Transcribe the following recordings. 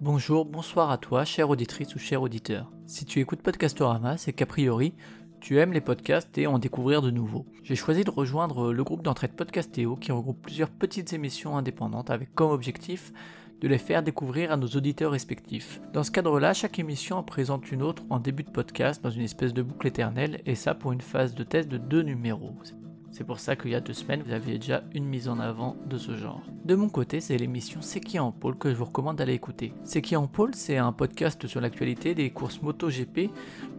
Bonjour, bonsoir à toi, chère auditrice ou cher auditeur. Si tu écoutes Podcastorama, c'est qu'a priori, tu aimes les podcasts et en découvrir de nouveaux. J'ai choisi de rejoindre le groupe d'entraide Podcastéo qui regroupe plusieurs petites émissions indépendantes avec comme objectif de les faire découvrir à nos auditeurs respectifs. Dans ce cadre-là, chaque émission en présente une autre en début de podcast dans une espèce de boucle éternelle et ça pour une phase de test de deux numéros. C'est pour ça qu'il y a deux semaines, vous aviez déjà une mise en avant de ce genre. De mon côté, c'est l'émission C'est qui en pôle que je vous recommande d'aller écouter. C'est qui en pôle, c'est un podcast sur l'actualité des courses MotoGP,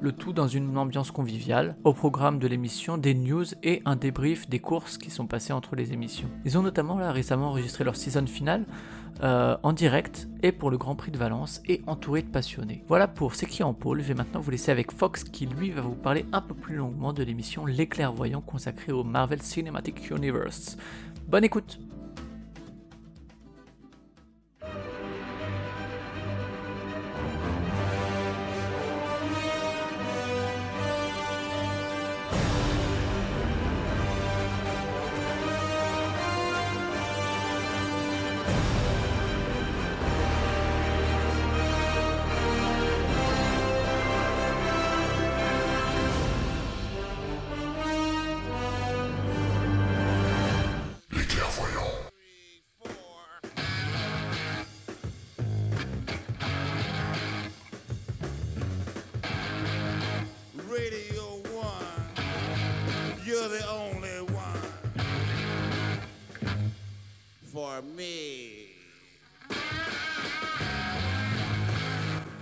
le tout dans une ambiance conviviale. Au programme de l'émission, des news et un débrief des courses qui sont passées entre les émissions. Ils ont notamment récemment enregistré leur saison finale euh, en direct et pour le Grand Prix de Valence et entouré de passionnés. Voilà pour C'est en pôle. Je vais maintenant vous laisser avec Fox qui lui va vous parler un peu plus longuement de l'émission Les Clairvoyants consacrée au Marvel Cinematic Universe. Bonne écoute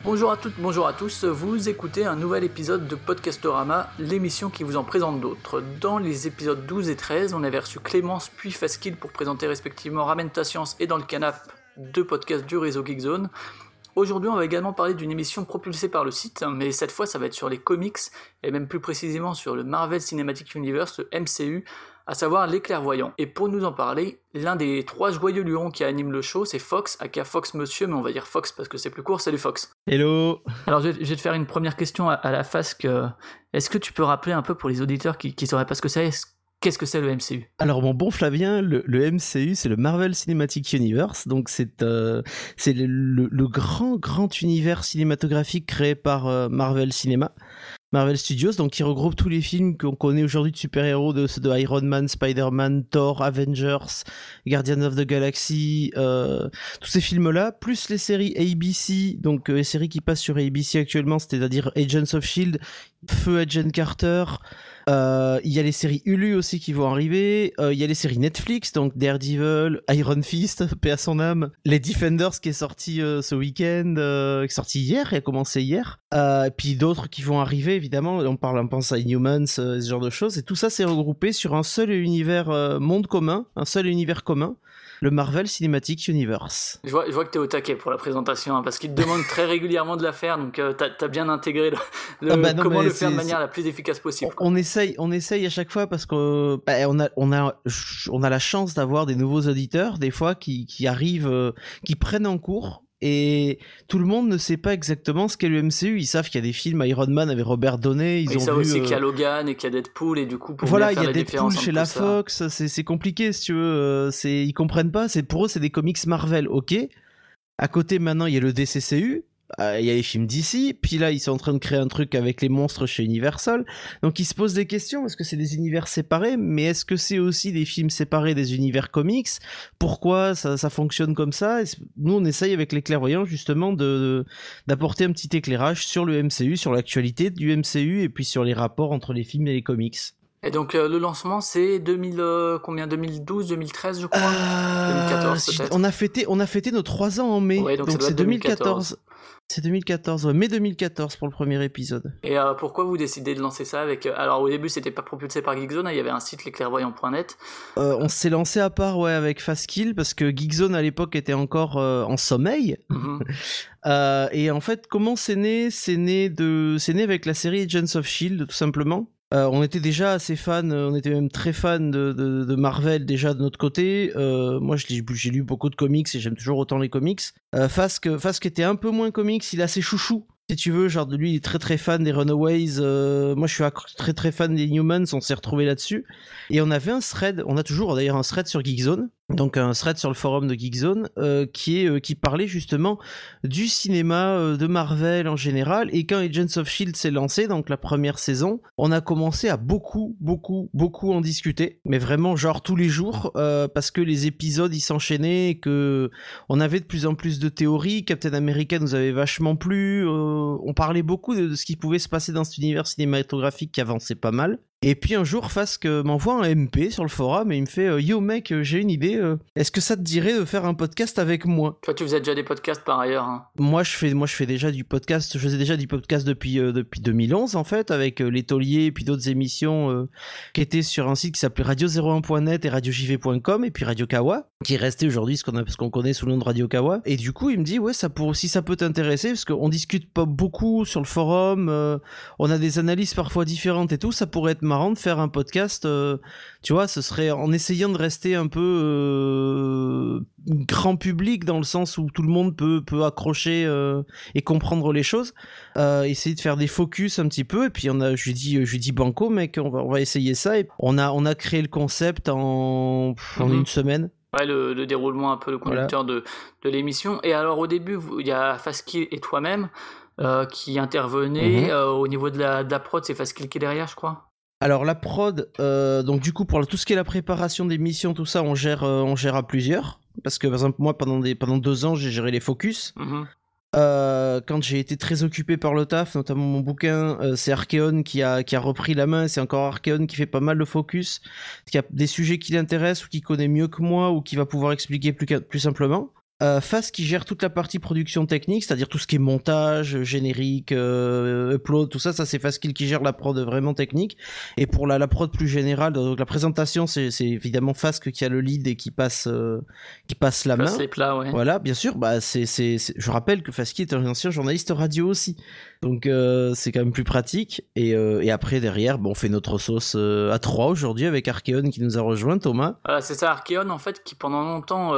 Bonjour à toutes, bonjour à tous, vous écoutez un nouvel épisode de Podcastorama, l'émission qui vous en présente d'autres. Dans les épisodes 12 et 13, on avait reçu Clémence puis Faskill pour présenter respectivement Ramène ta science et Dans le canap, deux podcasts du réseau Geekzone. Aujourd'hui, on va également parler d'une émission propulsée par le site, mais cette fois, ça va être sur les comics, et même plus précisément sur le Marvel Cinematic Universe, le MCU, à savoir les clairvoyants. Et pour nous en parler, l'un des trois joyeux lurons qui animent le show, c'est Fox, aka Fox Monsieur, mais on va dire Fox parce que c'est plus court, salut Fox. Hello Alors je vais, te faire une première question à, la face que... Est-ce que tu peux rappeler un peu pour les auditeurs qui ne sauraient pas ce que c'est Qu'est-ce que c'est le MCU Alors mon bon Flavien, le, MCU c'est le Marvel Cinematic Universe, donc c'est euh, le, grand grand univers cinématographique créé par euh, Marvel Cinema. Marvel Studios, donc qui regroupe tous les films qu'on connaît aujourd'hui de super-héros, de, Iron Man, Spider-Man, Thor, Avengers, Guardians of the Galaxy, euh, tous ces films-là, plus les séries ABC, donc euh, les séries qui passent sur ABC actuellement, c'est-à-dire Agents of Shield, Feu Agent Carter, euh, il y a les séries Hulu aussi qui vont arriver. Euh, il y a les séries Netflix, donc Daredevil, Iron Fist, paix à son âme. Les Defenders qui est sorti euh, ce week-end, qui est sorti hier, qui a commencé hier. et puis d'autres qui vont arriver, évidemment. On parle, on pense à Inhumans, ce genre de choses. Et tout ça, c'est regroupé sur un seul univers monde commun, un seul univers commun le Marvel Cinematic Universe. Je vois, je vois que tu es au taquet pour la présentation, hein, parce qu'il te demande très régulièrement de la faire, donc euh, tu as, bien intégré le, ah bah comment le faire de manière la plus efficace possible. On, essaye, on essaye à chaque fois parce qu'on bah, on a, on a, on a la chance d'avoir des nouveaux auditeurs, des fois, qui, qui arrivent, euh, qui prennent en cours et tout le monde ne sait pas exactement ce qu'est le MCU. Ils savent qu'il y a des films Iron Man avec Robert Downey. Ils, ont savent aussi qu'il y a euh, Logan et qu'il y a Deadpool et du coup pour voilà, il y a Deadpool chez la Fox. C'est compliqué si tu veux. Euh, c'est ils comprennent pas. C'est pour eux c'est des comics Marvel, ok. À côté maintenant il y a le DCCU euh, il y a les films d'ici, puis là ils sont en train de créer un truc avec les monstres chez Universal. Donc ils se posent des questions, est-ce que c'est des univers séparés, mais est-ce que c'est aussi des films séparés des univers comics? Pourquoi ça, ça, fonctionne comme ça? Nous on essaye avec les clairvoyants justement de d'apporter un petit éclairage sur le MCU, sur l'actualité du MCU et puis sur les rapports entre les films et les comics. Et donc euh, le lancement c'est 2000 euh, combien? 2012 2013 je crois? 2014 on a fêté on a fêté nos 3 ans en mai. Donc c'est 2014. C'est 2014, mai 2014 pour le premier épisode. Et euh, pourquoi vous décidez de lancer ça avec euh, Alors au début c'était pas propulsé par Geekzone, hein, il y avait un site lesclairvoyants.net. Euh, on s'est lancé à part ouais avec Fastkill parce que Geekzone à l'époque était encore en sommeil. Mhm. et en fait comment c'est né? C'est né de, c'est né avec la série Agents of Shield tout simplement. Euh, on était déjà assez fan, euh, on était même très fan de, Marvel déjà de notre côté. Euh, moi, j'ai lu beaucoup de comics et j'aime toujours autant les comics. Euh, Fask, était un peu moins comics, il a ses chouchous. Si tu veux, genre de lui, il est très très fan des Runaways. moi, je suis très très fan des Humans. On s'est retrouvé là-dessus. Et on avait un thread, on a toujours d'ailleurs un thread sur Geekzone donc un thread sur le forum de Geekzone euh, euh, qui parlait justement du cinéma euh, de Marvel en général. Et quand Agents of Shield s'est lancé donc la première saison on a commencé à beaucoup beaucoup beaucoup en discuter. Mais vraiment genre tous les jours parce que les épisodes ils s'enchaînaient et que on avait de plus en plus de théories. Captain America nous avait vachement plu. On parlait beaucoup de, de, ce qui pouvait se passer dans cet univers cinématographique qui avançait pas mal et puis un jour, Fask m'envoie un MP sur le forum et il me fait euh, Yo mec, euh, j'ai une idée. Euh, est-ce que ça te dirait de faire un podcast avec moi? Toi, tu faisais déjà des podcasts par ailleurs. Hein. Moi, je fais, moi, je fais déjà du podcast. Je faisais déjà du podcast depuis depuis 2011 en fait, avec les tauliers et puis d'autres émissions qui étaient sur un site qui s'appelait radio01.net et radiojv.com et puis Radio Kawa, qui est resté aujourd'hui ce qu'on ce qu'on connaît sous le nom de Radio Kawa. Et du coup, il me dit ouais, ça pour si ça peut t'intéresser parce qu'on discute pas beaucoup sur le forum, on a des analyses parfois différentes et tout, ça pourrait être marrant de faire un podcast. Euh, tu vois, ce serait en essayant de rester un peu euh, grand public dans le sens où tout le monde peut, peut accrocher euh, et comprendre les choses. essayer de faire des focus un petit peu. Et puis on a, je lui dis, je lui dis banco, mec, on va, on va essayer ça. Et on a, on a créé le concept en, en mhm. une semaine. Ouais, le, déroulement un peu le conducteur de, de l'émission. Et alors au début, il y a Faski et toi-même. qui intervenaient mhm. au niveau de la, de la prod, c'est Faskil qui est derrière, je crois. Alors la prod, euh, donc du coup pour tout ce qui est la préparation des missions, tout ça, on gère, euh, on gère à plusieurs. Parce que par exemple moi pendant des, pendant deux ans j'ai géré les focus. Mhm. Euh, quand j'ai été très occupé par le taf, notamment mon bouquin, c'est Archeon qui a, qui a repris la main. C'est encore Archeon qui fait pas mal de focus, qui a des sujets qui l'intéressent ou qui connaît mieux que moi ou qui va pouvoir expliquer plus, plus simplement. Euh, Fast qui gère toute la partie production technique, c'est-à-dire tout ce qui est montage, générique, euh, upload, tout ça, ça c'est Fast qui gère la prod vraiment technique. Et pour la, la prod plus générale, donc la présentation, c'est évidemment Fast qui a le lead et qui passe, euh, qui passe la main. Les plats, ouais. Voilà, bien sûr. Bah c'est, c'est, je rappelle que Fast est un ancien journaliste radio aussi, donc euh, c'est quand même plus pratique. Et, euh, et après derrière, bon, on fait notre sauce à trois aujourd'hui avec Archeon qui nous a rejoint, Thomas. c'est ça, Archeon en fait qui pendant longtemps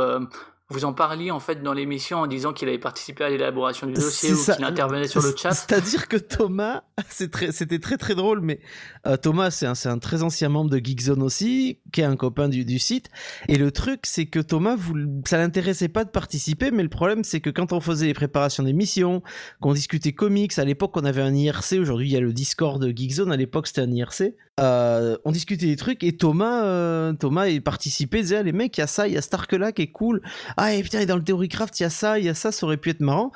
vous en parliez en fait dans l'émission en disant qu'il avait participé à l'élaboration du dossier ou qu'il intervenait sur le chat. C'est-à-dire que Thomas, c'était très, très drôle, mais euh, Thomas c'est un, un, très ancien membre de Geekzone aussi, qui est un copain du, du site. Et le truc c'est que Thomas, vous, ça l'intéressait pas de participer, mais le problème c'est que quand on faisait les préparations d'émissions, qu'on discutait comics, à l'époque on avait un IRC, aujourd'hui il y a le Discord de Geekzone, à l'époque c'était un IRC. Euh, on discutait des trucs et Thomas, euh, Thomas il participait, disait ah, les mecs, il y a ça, il y a Stark là qui est cool. Ah et putain, et dans le Theorycraft, il y a ça, il y a ça, ça aurait pu être marrant.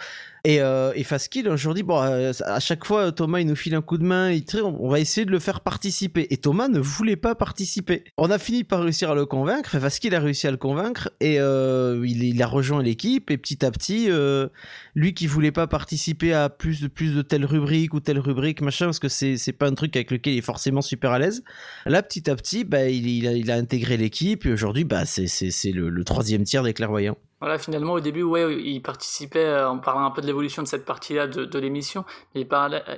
Et, euh, et Faskill, aujourd'hui, bon, euh, à chaque fois, Thomas, il nous file un coup de main, il on va essayer de le faire participer. Et Thomas ne voulait pas participer. On a fini par réussir à le convaincre, enfin, a réussi à le convaincre, et euh, il, a rejoint l'équipe, et petit à petit, euh, lui qui voulait pas participer à plus de, plus de telle rubrique ou telle rubrique, machin, parce que c'est, pas un truc avec lequel il est forcément super à l'aise. Là, petit à petit, bah, il, il, a, intégré l'équipe, et aujourd'hui, bah, c'est le, le troisième tiers des clairvoyants. Voilà, finalement, au début, ouais, il participait, euh, on parlait un peu de l'évolution de cette partie-là de, l'émission, il,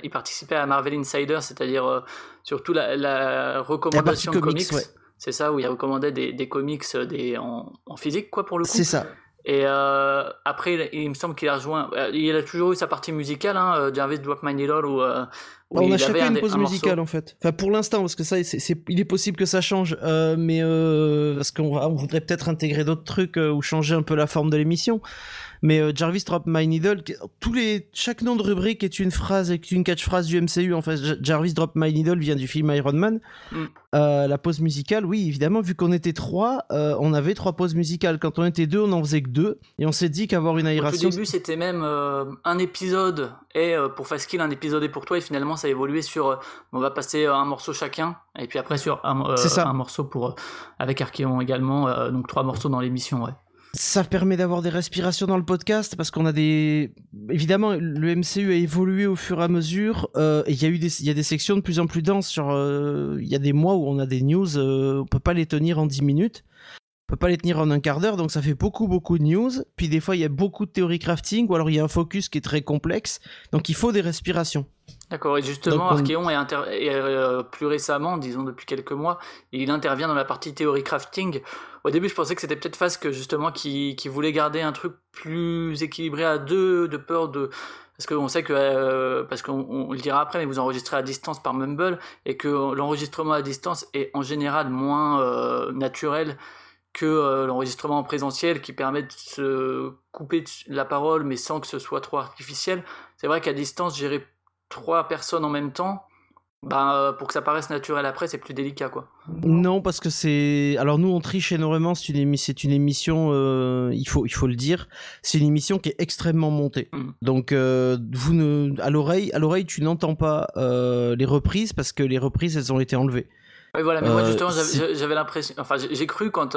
il participait à Marvel Insider, c'est-à-dire euh, surtout la, recommandation de comics. C'est ça, où il recommandait des, des comics euh, des, en, en, physique, quoi, pour le coup. C'est ça. Et euh, après, il, me semble qu'il a rejoint. Euh, il a toujours eu sa partie musicale, hein, euh, Jarvis Needle, où, bah, on a chacun une pause musicale en fait. Enfin, pour l'instant, parce que ça, il est possible que ça change, mais parce qu'on on voudrait peut-être intégrer d'autres trucs ou changer un peu la forme de l'émission. Mais euh, Jarvis Drop My Needle, tous les, chaque nom de rubrique est une phrase, est une catchphrase du MCU. En fait, Jarvis Drop My Needle vient du film Iron Man. Mm. Euh, la pause musicale, oui, évidemment, vu qu'on était trois, euh, on avait trois pauses musicales. Quand on était deux, on en faisait que deux. Et on s'est dit qu'avoir une aération. Au début, c'était même un épisode et pour Fastkill, un épisode et pour toi. Et finalement, ça a évolué sur. on va passer un morceau chacun. Et puis après, sur un, un morceau pour, avec Archeon également. donc trois morceaux dans l'émission, ouais. Ça permet d'avoir des respirations dans le podcast parce qu'on a des. Évidemment, le MCU a évolué au fur et à mesure. Euh, et il y a eu des, y a des sections de plus en plus denses. Sur, euh, il y a des mois où on a des news, euh, on peut pas les tenir en 10 minutes. On peut pas les tenir en un quart d'heure, donc ça fait beaucoup beaucoup de news. Puis des fois il y a beaucoup de théorie crafting, ou alors il y a un focus qui est très complexe. Donc il faut des respirations. D'accord, et justement, Archeon est, plus récemment, disons depuis quelques mois, il intervient dans la partie théorie crafting au début, je pensais que c'était peut-être Fast que justement qui, qui voulait garder un truc plus équilibré à deux, de peur de parce qu'on sait que euh, parce qu'on le dira après mais vous enregistrez à distance par Mumble et que l'enregistrement à distance est en général moins euh, naturel que l'enregistrement en présentiel qui permet de se couper la parole mais sans que ce soit trop artificiel. C'est vrai qu'à distance, gérer trois personnes en même temps, bah, pour que ça paraisse naturel après, c'est plus délicat, quoi. Non, parce que c'est. Alors nous, on triche énormément. C'est une, une émission. Euh, il faut, il faut le dire. C'est une émission qui est extrêmement montée. Mm. Donc, euh, vous ne, à l'oreille, à l'oreille, tu n'entends pas euh, les reprises parce que les reprises, elles ont été enlevées. Oui, voilà. Mais moi, justement, j'avais l'impression. Enfin, j'ai cru quand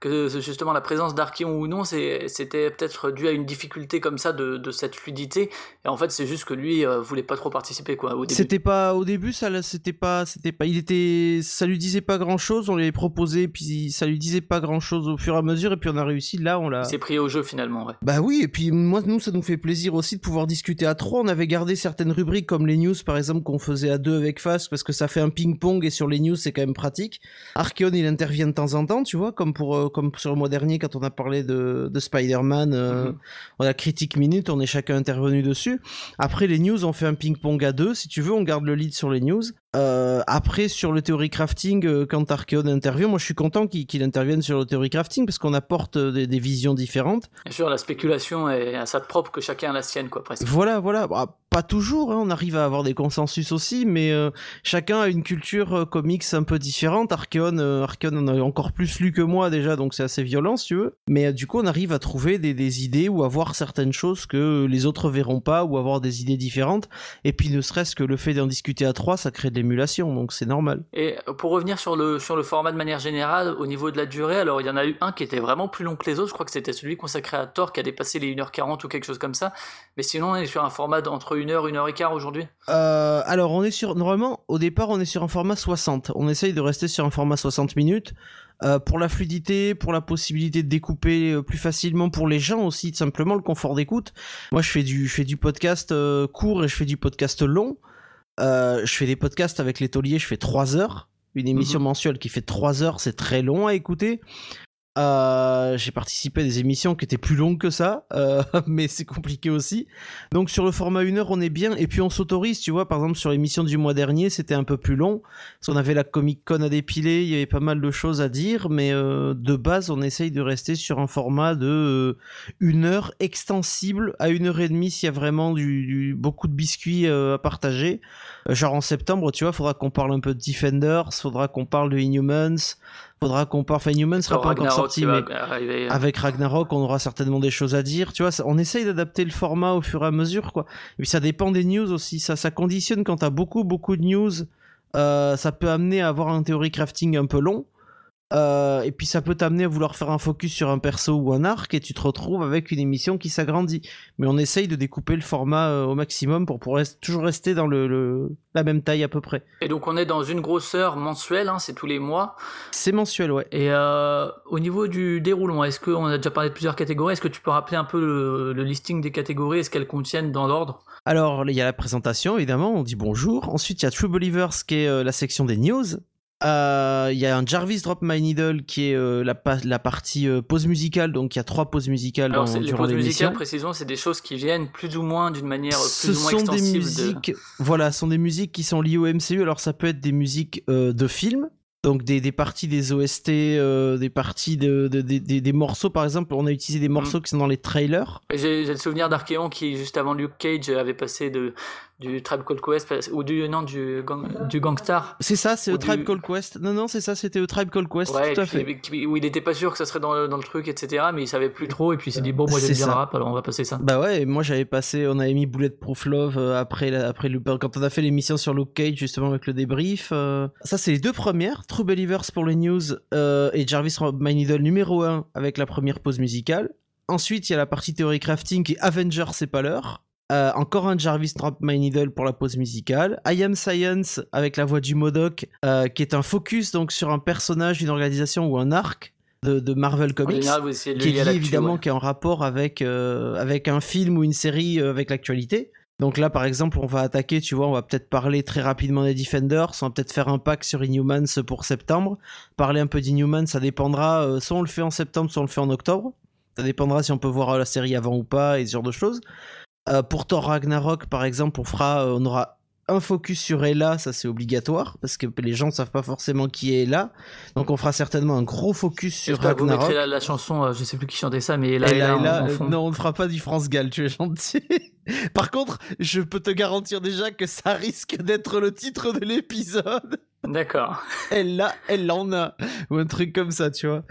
que justement la présence d'Archeon ou non, c'était peut-être dû à une difficulté comme ça de, de cette fluidité. Et en fait, c'est juste que lui euh, voulait pas trop participer quoi. Au début. C'était pas au début, ça, c'était pas, c'était pas, il était, ça lui disait pas grand chose. On l'avait proposé, puis ça lui disait pas grand chose au fur et à mesure, et puis on a réussi. Là, on l'a. Il s'est pris au jeu finalement, ouais. Bah oui, et puis moi, nous, ça nous fait plaisir aussi de pouvoir discuter à trois. On avait gardé certaines rubriques comme les news, par exemple, qu'on faisait à deux avec Fast, parce que ça fait un ping-pong et sur les news, c'est quand même pratique. Archeon, il intervient de temps en temps, tu vois, comme pour euh, comme sur le mois dernier quand on a parlé de, Spider-Man, euh, mhm. on a critique minute, on est chacun intervenu dessus. Après les news, on fait un ping-pong à deux. Si tu veux, on garde le lead sur les news. Euh, après, sur le théorie crafting, euh, quand Archeon intervient, moi je suis content qu'il intervienne sur le théorie crafting parce qu'on apporte des, visions différentes. Bien sûr, la spéculation est à sa propre que chacun a la sienne, quoi, presque. Voilà, voilà. Bah, pas toujours, hein. on arrive à avoir des consensus aussi, mais euh, chacun a une culture comics un peu différente. Archeon, Archeon en a encore plus lu que moi déjà, donc c'est assez violent si tu veux. Mais du coup, on arrive à trouver des, des, idées ou à voir certaines choses que les autres verront pas ou avoir des idées différentes. Et puis, ne serait-ce que le fait d'en discuter à trois, ça crée de donc c'est normal. Et pour revenir sur le, sur le format de manière générale, au niveau de la durée, alors il y en a eu un qui était vraiment plus long que les autres, je crois que c'était celui consacré à Thor qui a dépassé les 1h40 ou quelque chose comme ça, mais sinon on est sur un format d'entre 1h, 1h15 aujourd'hui euh, Alors on est sur, normalement au départ on est sur un format 60, on essaye de rester sur un format 60 minutes, euh, pour la fluidité, pour la possibilité de découper euh, plus facilement pour les gens aussi, simplement le confort d'écoute. Moi, je fais du, je fais du podcast court et je fais du podcast long. Euh, je fais des podcasts avec les tauliers, je fais 3 heures. Une émission mhm. mensuelle qui fait 3 heures, c'est très long à écouter. Euh, j'ai participé à des émissions qui étaient plus longues que ça, euh, mais c'est compliqué aussi. Donc sur le format 1 heure, on est bien. Et puis on s'autorise, tu vois, par exemple sur l'émission du mois dernier, c'était un peu plus long. Parce qu'on avait la Comic Con à dépiler, il y avait pas mal de choses à dire, mais euh, de base, on essaye de rester sur un format de 1 heure extensible à 1 heure et demie s'il y a vraiment du, beaucoup de biscuits à partager. genre en septembre, tu vois, faudra qu'on parle un peu de Defenders, faudra qu'on parle de Inhumans faudra qu'on parle. Enfin, Newman sera pas encore sorti, mais hein. avec Ragnarok, on aura certainement des choses à dire. Tu vois, on essaye d'adapter le format au fur et à mesure, quoi. Et puis ça dépend des news aussi. Ça, ça conditionne quand t'as beaucoup, beaucoup de news. Euh, ça peut amener à avoir un théorie crafting un peu long. Euh, et puis ça peut t'amener à vouloir faire un focus sur un perso ou un arc et tu te retrouves avec une émission qui s'agrandit. Mais on essaye de découper le format euh, au maximum pour pouvoir toujours rester dans le, la même taille à peu près. Et donc on est dans une grosseur mensuelle, hein, c'est tous les mois. C'est mensuel, ouais. Et euh, au niveau du déroulement, est-ce qu'on a déjà parlé de plusieurs catégories Est-ce que tu peux rappeler un peu le, le listing des catégories Est-ce qu'elles contiennent dans l'ordre? Alors il y a la présentation évidemment, on dit bonjour. Ensuite il y a True Believers qui est la section des news. Euh, il y a un Jarvis Drop My Needle qui est euh, la, la, partie euh, pause musicale, donc il y a trois pauses musicales Alors, dans, les pauses musicales, précisément, c'est des choses qui viennent plus ou moins d'une manière plus ou moins sont des musiques, voilà, sont des musiques qui sont liées au MCU. Alors ça peut être des musiques de films, donc des, des, parties des OST, des parties de, de, des, morceaux par exemple, on a utilisé des morceaux mm. qui sont dans les trailers. J'ai le souvenir d'Archeon qui juste avant Luke Cage avait passé de du Tribe Called Quest ou du non du du Gangstar. C'est ça, c'est le Tribe Called Quest. Non non, c'est ça, c'était le Tribe Called Quest. tout à fait. où il était pas sûr que ça serait dans le, dans le truc, etc. Mais il savait plus trop et puis il s'est dit bon moi j'aime bien le rap, alors on va passer ça. Bah ouais, moi j'avais passé, on avait mis Bulletproof Love euh, après après le quand on a fait l'émission sur Luke Cage justement avec le débrief. Euh. Ça c'est les deux premières, True Believers pour les news euh, et Jarvis My Needle numéro 1 avec la première pause musicale. Ensuite, il y a la partie théorie crafting qui est Avengers, c'est pas l'heure. Euh, encore un Jarvis Drop My Needle pour la pause musicale. I Am Science avec la voix du Modoc, euh, qui est un focus donc sur un personnage d'une organisation ou un arc de, Marvel Comics, qui est lié évidemment qui est en rapport avec euh, avec un film ou une série avec l'actualité. Donc là, par exemple, on va attaquer, tu vois, on va peut-être parler très rapidement des Defenders, on va peut-être faire un pack sur Inhumans pour septembre. Parler un peu d'Inhumans, ça dépendra, soit on le fait en septembre, soit on le fait en octobre. Ça dépendra si on peut voir la série avant ou pas et ce genre de choses. Euh, pour Thor Ragnarok, par exemple, on fera, euh, on aura un focus sur Ella, ça c'est obligatoire, parce que les gens ne savent pas forcément qui est Ella. Donc on fera certainement un gros focus sur Ragnarok. Vous mettrez la, chanson, euh, je sais plus qui chantait ça, mais Ella, Ella, Ella, non, on ne fera pas du France Gall, tu es gentil. Par contre, je peux te garantir déjà que ça risque d'être le titre de l'épisode. D'accord. Elle l'a, elle en a. Ou un truc comme ça, tu vois.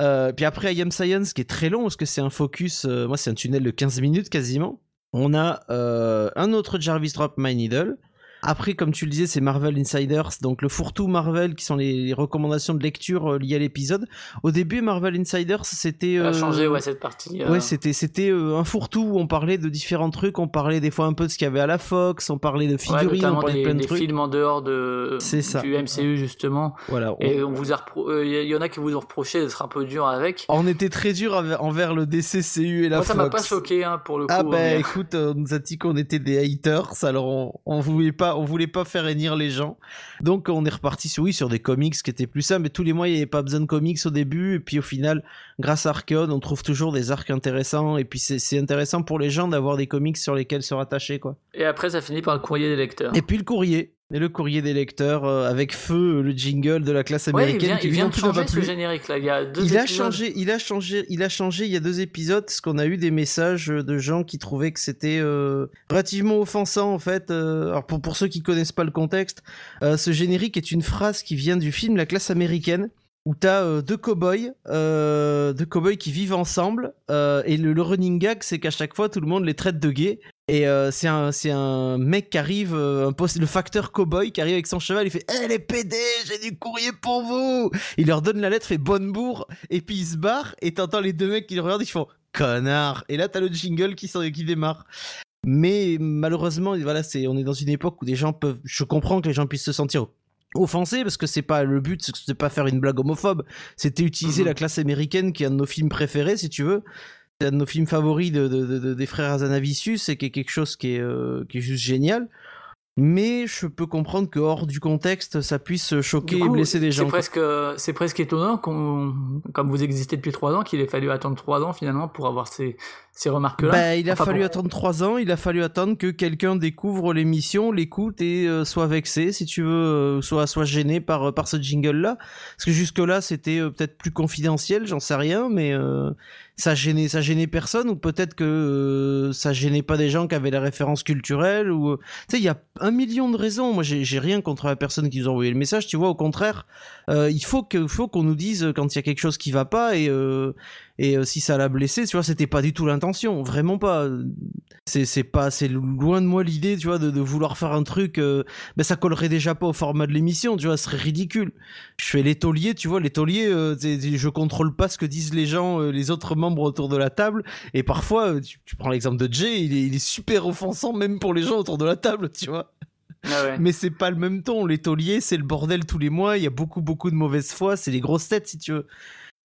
Euh, puis après, I Am Science, qui est très long, parce que c'est un focus, euh, moi c'est un tunnel de 15 minutes quasiment. On a euh, un autre Jarvis Drop My Needle, après, comme tu le disais, c'est Marvel Insiders, donc le fourre-tout Marvel qui sont les recommandations de lecture euh, liées à l'épisode. Au début, Marvel Insiders, c'était. Euh... a changé, ouais, cette partie. Euh. Ouais, c'était c'était euh, un fourre-tout où on parlait de différents trucs. On parlait des fois un peu de ce qu'il y avait à la Fox, on parlait de figurines, on parlait des, de plein de des trucs. films en dehors de ça. du MCU justement. Voilà. Et on vous a il y en a qui vous ont reproché d'être un peu dur avec. On était très dur envers le DCCU et la Moi, Fox. ça m'a pas choqué hein, pour le coup. Ah bah mais... écoute, on nous a dit qu'on était des haters, alors on, on voulait pas, on voulait pas faire les gens. Donc on est reparti sur oui sur des comics qui étaient plus ça, mais tous les mois il n'y avait pas besoin de comics au début et puis au final grâce à Archeon on trouve toujours des arcs intéressants et puis c'est intéressant pour les gens d'avoir des comics sur lesquels se rattacher quoi. Et après ça finit par le courrier des lecteurs. Et puis le courrier. Et le courrier des lecteurs euh, avec feu le jingle de la classe américaine ouais, il vient, qui il vient de changer ce générique là. Il y a deux il épisodes. a changé il a changé il a changé il y a deux épisodes parce qu'on a eu des messages de gens qui trouvaient que c'était euh, relativement offensant en fait. Euh, alors pour, pour ceux qui connaissent pas le contexte euh, ce générique est une phrase qui vient du film La classe américaine où t'as euh, deux cow-boys, euh, deux cow-boys qui vivent ensemble, euh, et le, running gag, c'est qu'à chaque fois, tout le monde les traite de gays. Et euh, c'est un, mec qui arrive, euh, un le facteur cowboy qui arrive avec son cheval, il fait Eh les PD, j'ai du courrier pour vous Il leur donne la lettre, fait bonne bourre, et puis il se barre, et t'entends les deux mecs qui le regardent, ils font Connard Et là, t'as le jingle qui, qui démarre. Mais malheureusement, voilà, on est dans une époque où des gens peuvent. Je comprends que les gens puissent se sentir offensés parce que c'est pas le but, c'est pas faire une blague homophobe. C'était utiliser Mhm. la classe américaine qui est un de nos films préférés, si tu veux. C'est un de nos films favoris de, de- de- de- des frères Azanavicius et qui est quelque chose qui est, euh, qui est juste génial. Mais je peux comprendre que hors du contexte, ça puisse choquer coup, et blesser des c'est gens. quoi. presque c'est presque étonnant qu'on comme vous existez depuis trois ans qu'il ait fallu attendre trois ans finalement pour avoir ces ces remarques là. Bah, il a Enfin, fallu bon. attendre trois ans, il a fallu attendre que quelqu'un découvre l'émission, l'écoute et euh, soit vexé, si tu veux, euh, soit, soit gêné par, par ce jingle-là. Parce que jusque-là, c'était euh, peut-être plus confidentiel, j'en sais rien, mais euh, ça gênait, ça gênait personne, ou peut-être que euh, ça gênait pas des gens qui avaient la référence culturelle, ou... euh, Tu sais, il y a un million de raisons. Moi, j'ai rien contre la personne qui nous a envoyé le message, tu vois, au contraire, euh, il faut que- faut qu'on nous dise quand il y a quelque chose qui va pas, et... et euh, si ça l'a blessé, tu vois, c'était pas du tout l'intention, vraiment pas. C'est c'est pas, c'est loin de moi l'idée, tu vois, de, de vouloir faire un truc. euh, ben ça collerait déjà pas au format de l'émission, tu vois, ce serait ridicule. Je fais l'étolier, tu vois, l'étolier, euh, je contrôle pas ce que disent les gens, euh, les autres membres autour de la table, et parfois, euh, tu, tu prends l'exemple de Jay, il est, il est super offensant même pour les gens autour de la table, tu vois. Ah ouais. Mais c'est pas le même ton. Les tauliers, c'est le bordel tous les mois. Il y a beaucoup, beaucoup de mauvaise foi. C'est les grosses têtes, si tu veux.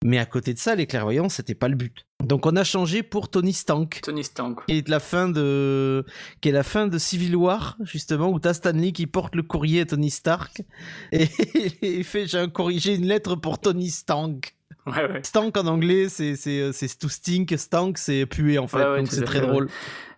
Mais à côté de ça, les clairvoyants, c'était pas le but. Donc on a changé pour Tony Stank. Tony Stank. Qui est la fin de, qui est la fin de Civil War, justement, où t'as Stanley qui porte le courrier à Tony Stark. Et il fait, j'ai j'ai une lettre pour Tony Stank. Ouais ouais. Stank en anglais, c'est, c'est, c'est to stink. Stank, c'est puer, en fait. Ouais, ouais, Donc c'est très fait, ouais. drôle.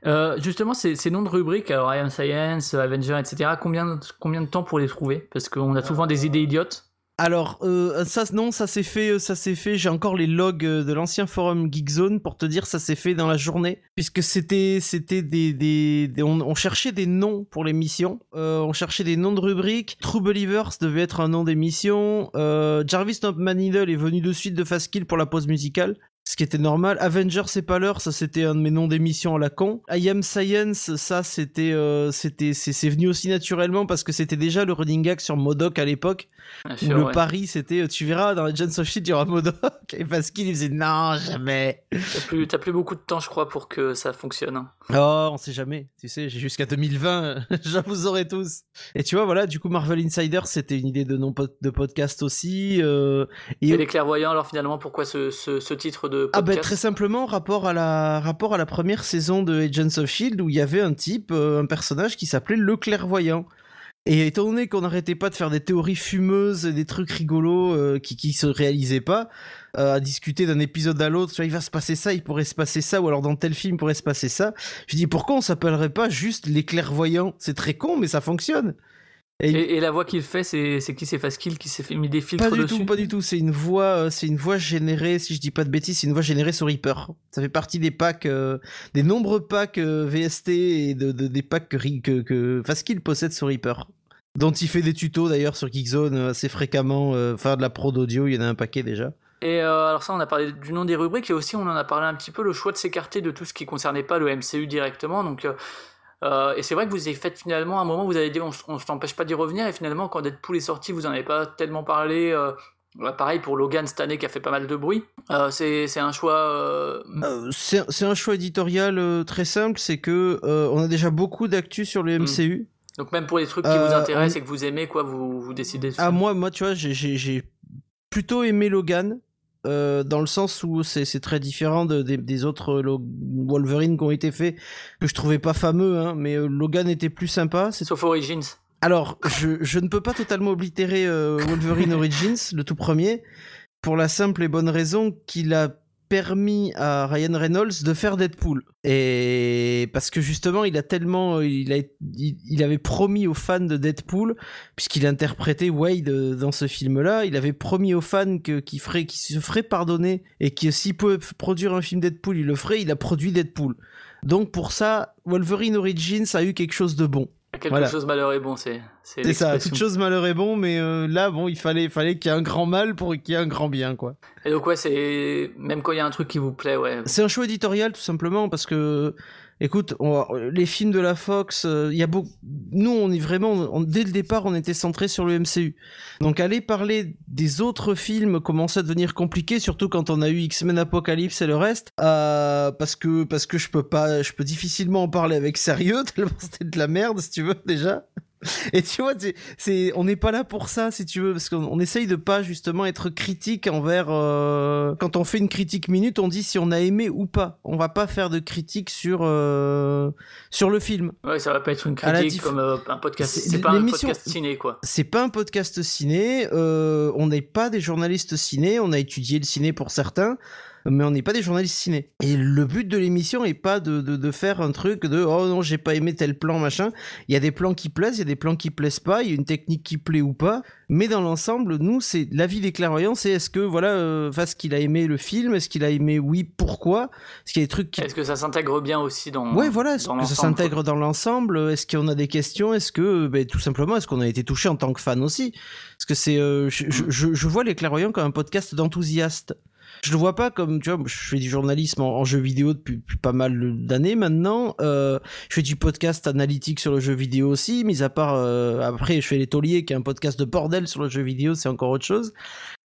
Euh, justement, ces, ces noms de rubriques, alors I Am Science, Avenger, etc. Combien combien de temps pour les trouver? Parce qu'on a souvent des idées idiotes. Alors euh, ça non ça s'est fait euh, ça s'est fait. J'ai encore les logs euh, de l'ancien forum Geekzone pour te dire ça s'est fait dans la journée. Puisque c'était c'était des, on, cherchait des noms pour l'émission. Euh, on cherchait des noms de rubriques. True Believers devait être un nom d'émission. Jarvis Not Needle est venu de suite de Fast Kill pour la pause musicale ce qui était normal. Avenger, c'est pas l'heure, ça c'était un de mes noms d'émission à la con. I Am Science, ça c'était, euh, c'était, c'est, venu aussi naturellement parce que c'était déjà le running gag sur Modoc à l'époque. Où le ouais. pari c'était, euh, tu verras, dans Agents of Shield, il y aura Modoc. Et parce qu'il faisait, non, jamais. T'as plus, plus beaucoup de temps, je crois, pour que ça fonctionne. hein. Oh, on sait jamais. Tu sais, j'ai jusqu'à 2020, je vous aurai tous. Et tu vois, voilà, du coup, Marvel Insider, c'était une idée de nom de podcast aussi. euh, et Et les clairvoyants, alors finalement, pourquoi ce, ce, ce titre de podcast Ah ben très simplement rapport à la rapport à la première saison de Agents of Shield où il y avait un type, euh, un personnage qui s'appelait le clairvoyant. Et étant donné qu'on n'arrêtait pas de faire des théories fumeuses, des trucs rigolos euh, qui qui se réalisaient pas, euh, à discuter d'un épisode à l'autre, il va se passer ça, il pourrait se passer ça, ou alors dans tel film il pourrait se passer ça. Je dis pourquoi on s'appellerait pas juste les clairvoyants? C'est très con, mais ça fonctionne. Et, et, la voix qu'il fait, c'est qui? C'est Faskill qui s'est fait mis des filtres pas du dessus? tout, pas du tout. C'est une voix, euh, c'est une voix générée. Si je dis pas de bêtises, c'est une voix générée sur Reaper. Ça fait partie des packs, euh, des nombreux packs euh, VST et de, de, des packs que, que, que Faskill possède sur Reaper. Dont il fait des tutos d'ailleurs sur Geekzone assez fréquemment. faire de la prod audio, il y en a un paquet déjà. Et alors ça, on a parlé du nom des rubriques et aussi on en a parlé un petit peu le choix de s'écarter de tout ce qui concernait pas le MCU directement. Donc euh, et c'est vrai que vous avez fait finalement un moment, vous avez dit on, on t'empêche pas d'y revenir, et finalement quand Deadpool est sorti, vous en avez pas tellement parlé. Euh, pareil pour Logan cette année qui a fait pas mal de bruit. Euh, c'est un choix. Euh, euh, c'est un choix éditorial très simple, c'est que on a déjà beaucoup d'actu sur le MCU. Hmm. Donc même pour les trucs qui vous intéressent et que vous aimez, quoi, vous, vous décidez. Ah moi, moi, tu vois, j'ai plutôt aimé Logan. Euh, dans le sens où c'est très différent de, des autres Wolverine qui ont été faits, que je trouvais pas fameux, hein, mais euh, Logan était plus sympa. Sauf Origins. Alors, je, je, ne peux pas totalement oblitérer euh, Wolverine Origins, le tout premier, pour la simple et bonne raison qu'il a permis à Ryan Reynolds de faire Deadpool. Et parce que justement, il a tellement, il, a, il, avait promis aux fans de Deadpool, puisqu'il interprétait Wade euh, dans ce film-là, il avait promis aux fans que qu'il ferait, qu'il se ferait pardonner et que s'il pouvait produire un film Deadpool, il le ferait. Il a produit Deadpool. Donc pour ça, Wolverine Origins a eu quelque chose de bon. Quelque chose malheur est bon, c'est. C'est ça, toute chose malheur est bon, mais euh, là, bon, il fallait, fallait qu'il y ait un grand mal pour qu'il y ait un grand bien, quoi. Et donc, ouais, c'est. Même quand il y a un truc qui vous plaît, ouais. C'est un choix éditorial, tout simplement, parce que Écoute, les films de la Fox, euh, il y a beaucoup. Nous, on est vraiment, dès le départ, on était centré sur le MCU. Donc, aller parler des autres films commençait à devenir compliqué, surtout quand on a eu X-Men Apocalypse et le reste, euh, parce que parce que je peux pas, je peux difficilement en parler avec sérieux tellement c'était de la merde, si tu veux déjà. Et tu vois, c'est, on n'est pas là pour ça, si tu veux, parce qu'on essaye de pas justement être critique envers. Euh, quand on fait une critique minute, on dit si on a aimé ou pas. On va pas faire de critique sur euh, sur le film. Ouais, ça va pas être une critique comme euh, un podcast. C'est pas un podcast ciné, quoi. C'est pas un podcast ciné. on n'est pas des journalistes ciné. On a étudié le ciné pour certains mais on n'est pas des journalistes ciné. Et le but de l'émission est pas de, de, de, faire un truc de oh non j'ai pas aimé tel plan machin. Il y a des plans qui plaisent, il y a des plans qui plaisent pas, il y a une technique qui plaît ou pas. Mais dans l'ensemble, nous c'est l'avis des clairvoyants, c'est est-ce que voilà euh, face qu'il a aimé le film, est-ce qu'il a aimé oui pourquoi, est-ce qu'il y a des trucs qui... Est-ce que ça s'intègre bien aussi dans Ouais voilà, est-ce que ça s'intègre dans l'ensemble, est-ce qu'on a des questions, est-ce que ben, tout simplement est-ce qu'on a été touché en tant que fan aussi, parce que c'est euh, je, je, je vois les clairvoyants comme un podcast d'enthousiastes je le vois pas comme tu vois je fais du journalisme en, jeu vidéo depuis, pas mal d'années maintenant euh, je fais du podcast analytique sur le jeu vidéo aussi mis à part euh, après je fais les tauliers qui est un podcast de bordel sur le jeu vidéo c'est encore autre chose